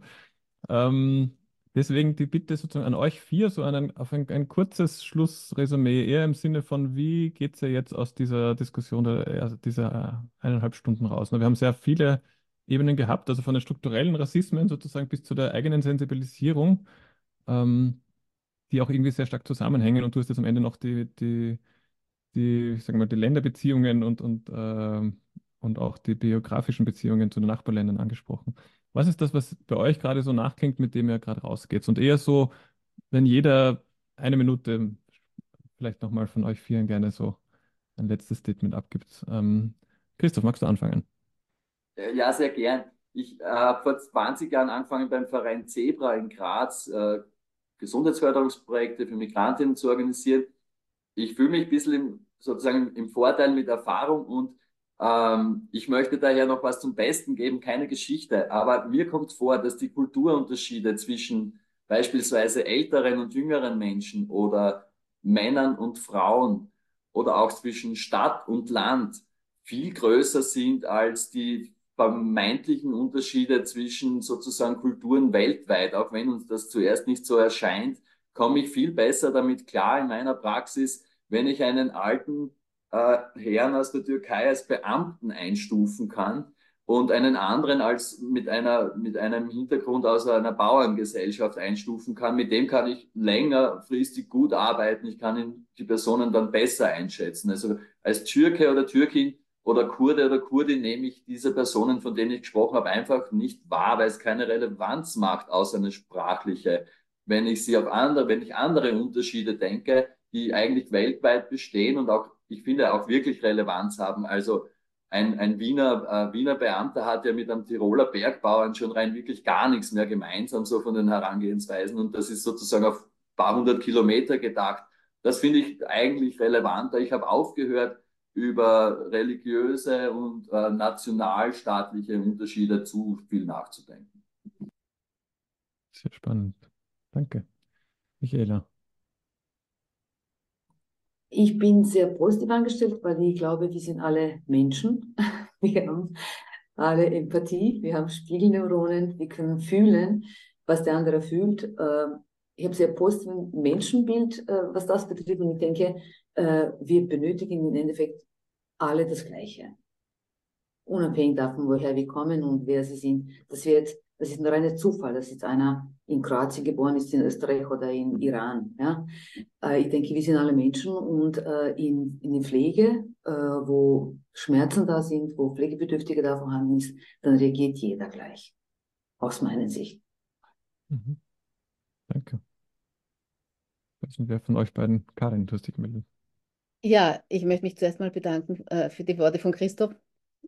Ähm, deswegen die Bitte sozusagen an euch vier, so einen, auf ein, ein kurzes Schlussresümee, eher im Sinne von, wie geht es ja jetzt aus dieser Diskussion, der, also dieser äh, eineinhalb Stunden raus? Wir haben sehr viele Ebenen gehabt, also von den strukturellen Rassismen sozusagen bis zu der eigenen Sensibilisierung. Ähm, die auch irgendwie sehr stark zusammenhängen. Und du hast jetzt am Ende noch die, die, die, sagen wir, die Länderbeziehungen und, und, äh, und auch die biografischen Beziehungen zu den Nachbarländern angesprochen. Was ist das, was bei euch gerade so nachklingt, mit dem ihr gerade rausgeht? Und eher so, wenn jeder eine Minute vielleicht nochmal von euch vieren gerne so ein letztes Statement abgibt. Ähm, Christoph, magst du anfangen? Äh, ja, sehr gern. Ich äh, habe vor 20 Jahren angefangen beim Verein Zebra in Graz, äh, Gesundheitsförderungsprojekte für Migrantinnen zu organisieren. Ich fühle mich ein bisschen im, sozusagen im Vorteil mit Erfahrung und ähm, ich möchte daher noch was zum Besten geben, keine Geschichte. Aber mir kommt vor, dass die Kulturunterschiede zwischen beispielsweise älteren und jüngeren Menschen oder Männern und Frauen oder auch zwischen Stadt und Land viel größer sind als die vermeintlichen Unterschiede zwischen sozusagen Kulturen weltweit, auch wenn uns das zuerst nicht so erscheint, komme ich viel besser damit klar in meiner Praxis, wenn ich einen alten äh, Herrn aus der Türkei als Beamten einstufen kann und einen anderen als mit einer mit einem Hintergrund aus einer Bauerngesellschaft einstufen kann. Mit dem kann ich längerfristig gut arbeiten. Ich kann ihn, die Personen dann besser einschätzen. Also als Türke oder Türkin oder Kurde oder Kurdin nehme ich diese Personen, von denen ich gesprochen habe, einfach nicht wahr, weil es keine Relevanz macht, außer eine sprachliche. Wenn ich sie auf andere, wenn ich andere Unterschiede denke, die eigentlich weltweit bestehen und auch, ich finde, auch wirklich Relevanz haben. Also ein, ein Wiener, äh, Wiener Beamter hat ja mit einem Tiroler Bergbauern schon rein wirklich gar nichts mehr gemeinsam, so von den Herangehensweisen. Und das ist sozusagen auf paar hundert Kilometer gedacht. Das finde ich eigentlich relevanter. Ich habe aufgehört, über religiöse und äh, nationalstaatliche Unterschiede zu viel nachzudenken. Sehr spannend. Danke. Michaela. Ich bin sehr positiv angestellt, weil ich glaube, wir sind alle Menschen. [laughs] Wir haben alle Empathie, wir haben Spiegelneuronen, wir können fühlen, was der andere fühlt. Ähm, ich habe sehr positives Menschenbild, äh, was das betrifft. Und ich denke, äh, wir benötigen im Endeffekt alle das Gleiche. Unabhängig davon, woher wir kommen und wer sie sind. Das wird, das ist ein Zufall, dass jetzt einer in Kroatien geboren ist, in Österreich oder in Iran. Ja? Äh, ich denke, wir sind alle Menschen und äh, in, in der Pflege, wo Schmerzen da sind, wo Pflegebedürftige da vorhanden ist, dann reagiert jeder gleich. Aus meiner Sicht. Mhm. Danke. Was sind wer von euch beiden? Karin, du hast dich gemeldet. Ja, ich möchte mich zuerst mal bedanken äh, für die Worte von Christoph.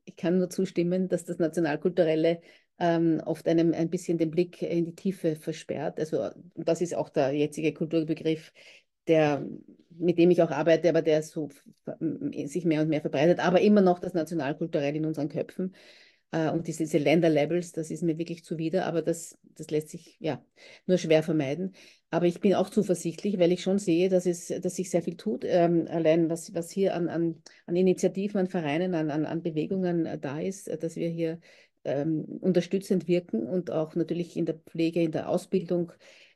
Ich kann nur zustimmen, dass das Nationalkulturelle ähm, oft einem ein bisschen den Blick in die Tiefe versperrt. Also das ist auch der jetzige Kulturbegriff, der, mit dem ich auch arbeite, aber der so sich mehr und mehr verbreitet, aber immer noch das Nationalkulturelle in unseren Köpfen. Äh, und diese, diese Länderlabels, das ist mir wirklich zuwider, aber das, das lässt sich ja nur schwer vermeiden. Aber ich bin auch zuversichtlich, weil ich schon sehe, dass, es, dass sich sehr viel tut. Ähm, allein was, was hier an, an, an Initiativen, an Vereinen, an, an, an Bewegungen äh, da ist, äh, dass wir hier ähm, unterstützend wirken und auch natürlich in der Pflege, in der Ausbildung,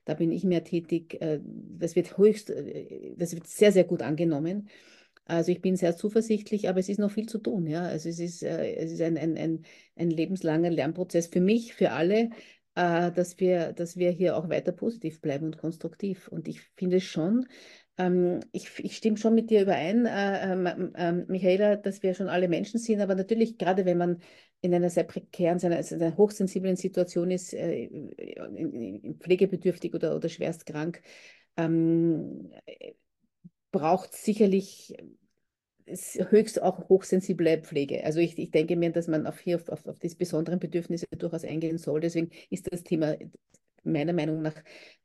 da bin ich mehr tätig. Äh, das wird höchst, das wird sehr, sehr gut angenommen. Also ich bin sehr zuversichtlich, aber es ist noch viel zu tun. Ja? Also es ist, äh, es ist ein, ein, ein, ein lebenslanger Lernprozess für mich, für alle, äh, dass, wir, dass wir hier auch weiter positiv bleiben und konstruktiv. Und ich finde schon, ähm, ich, ich stimme schon mit dir überein, äh, ähm, Michaela, dass wir schon alle Menschen sind, aber natürlich, gerade wenn man in einer sehr prekären, einer, einer hochsensiblen Situation ist, äh, pflegebedürftig oder, oder schwerst krank, ähm, braucht sicherlich höchst auch hochsensible Pflege. Also ich, ich denke mir, dass man auf hier auf, auf, auf diese besonderen Bedürfnisse durchaus eingehen soll. Deswegen ist das Thema meiner Meinung nach,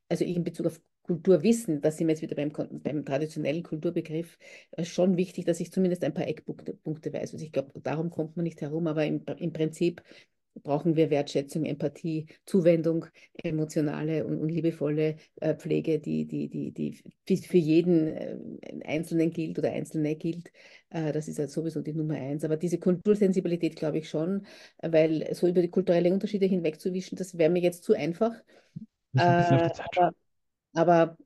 also in Bezug auf Kulturwissen, da sind wir jetzt wieder beim, beim traditionellen Kulturbegriff, äh, schon wichtig, dass ich zumindest ein paar Eckpunkte Punkte weiß. Also ich glaube, darum kommt man nicht herum, aber im, im Prinzip brauchen wir Wertschätzung, Empathie, Zuwendung, emotionale und, und liebevolle äh, Pflege, die, die, die, die für jeden äh, Einzelnen gilt oder Einzelne gilt. Äh, das ist halt sowieso die Nummer eins. Aber diese Kultursensibilität glaube ich schon, weil so über die kulturellen Unterschiede hinwegzuwischen, das wäre mir jetzt zu einfach. Äh, aber, aber,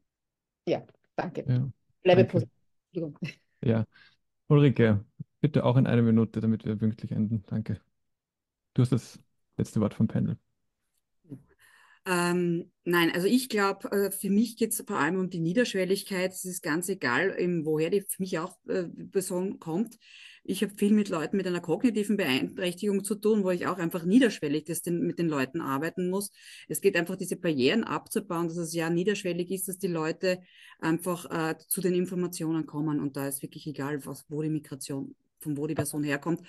ja, danke. Ja, Bleibe danke. positiv. Ja, Ulrike, bitte auch in einer Minute, damit wir pünktlich enden. Danke. Du hast das letzte Wort vom Panel. Ähm, nein, also ich glaube, äh, für mich geht es vor allem um die Niederschwelligkeit. Es ist ganz egal, eben, woher die für mich auch äh, Person kommt. Ich habe viel mit Leuten mit einer kognitiven Beeinträchtigung zu tun, wo ich auch einfach niederschwellig das den, mit den Leuten arbeiten muss. Es geht einfach, diese Barrieren abzubauen, dass es ja niederschwellig ist, dass die Leute einfach äh, zu den Informationen kommen. Und da ist wirklich egal, was, wo die Migration, von wo die Person herkommt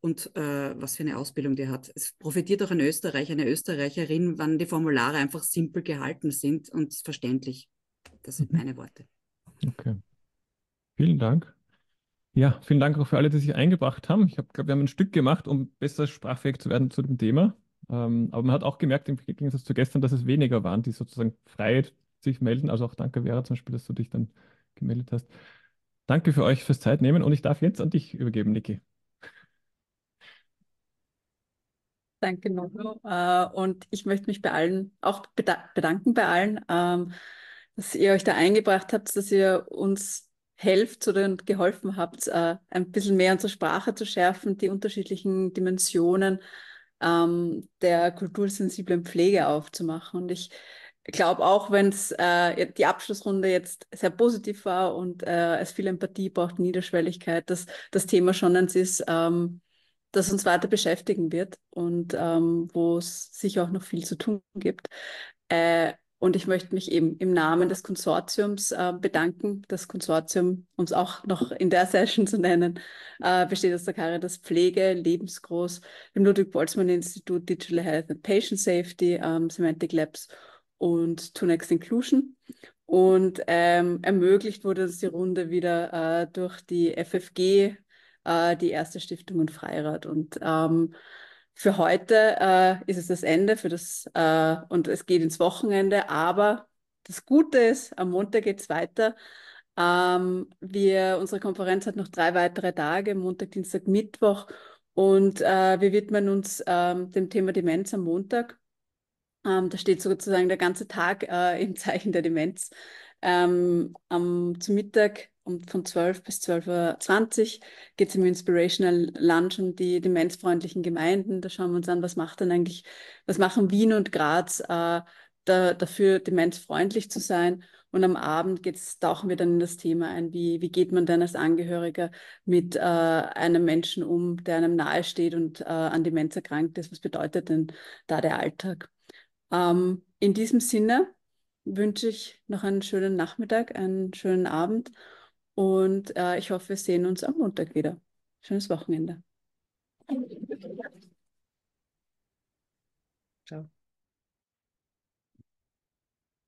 und äh, was für eine Ausbildung die hat. Es profitiert auch ein Österreicher, eine Österreicherin, wann die Formulare einfach simpel gehalten sind und verständlich. Das sind mhm. meine Worte. Okay. Vielen Dank. Ja, vielen Dank auch für alle, die sich eingebracht haben. Ich glaube, wir haben ein Stück gemacht, um besser sprachfähig zu werden zu dem Thema. Ähm, aber man hat auch gemerkt, im Gegensatz zu gestern, dass es weniger waren, die sozusagen frei sich melden. Also auch danke, Vera, zum Beispiel, dass du dich dann gemeldet hast. Danke für euch fürs Zeitnehmen und ich darf jetzt an dich übergeben, Niki. Danke, Nono. Äh, und ich möchte mich bei allen auch bedanken bei allen, ähm, dass ihr euch da eingebracht habt, dass ihr uns helft oder geholfen habt, äh, ein bisschen mehr unsere Sprache zu schärfen, die unterschiedlichen Dimensionen ähm, der kultursensiblen Pflege aufzumachen. Und ich glaube auch, wenn es äh, die Abschlussrunde jetzt sehr positiv war und es viel Empathie braucht, Niederschwelligkeit, dass das Thema schon eins ist, ähm, das uns weiter beschäftigen wird und ähm, wo es sicher auch noch viel zu tun gibt. Äh, und ich möchte mich eben im Namen des Konsortiums äh, bedanken. Das Konsortium, um es auch noch in der Session zu nennen, äh, besteht aus der Caritas Pflege, Lebensgroß, dem Ludwig-Boltzmann-Institut Digital Health and Patient Safety, ähm, Semantic Labs und To Next Inclusion. Und ähm, ermöglicht wurde die Runde wieder äh, durch die FFG, äh, die erste Stiftung und Freirad. Und ähm, für heute äh, ist es das Ende für das, äh, und es geht ins Wochenende, aber das Gute ist, am Montag geht es weiter. Ähm, wir, unsere Konferenz hat noch drei weitere Tage, Montag, Dienstag, Mittwoch. Und äh, wir widmen uns ähm, dem Thema Demenz am Montag. Ähm, da steht sozusagen der ganze Tag äh, im Zeichen der Demenz. Ähm, am, zum Mittag um, von 12 bis 12.20 Uhr geht es im Inspirational Lunch um die demenzfreundlichen Gemeinden. Da schauen wir uns an, was macht denn eigentlich, was machen Wien und Graz äh, da, dafür, demenzfreundlich zu sein. Und am Abend geht's, tauchen wir dann in das Thema ein, wie, wie geht man denn als Angehöriger mit äh, einem Menschen um, der einem nahesteht und äh, an Demenz erkrankt ist. Was bedeutet denn da der Alltag? Ähm, in diesem Sinne wünsche ich noch einen schönen Nachmittag, einen schönen Abend Und äh, ich hoffe, wir sehen uns am Montag wieder. Schönes Wochenende. Ciao.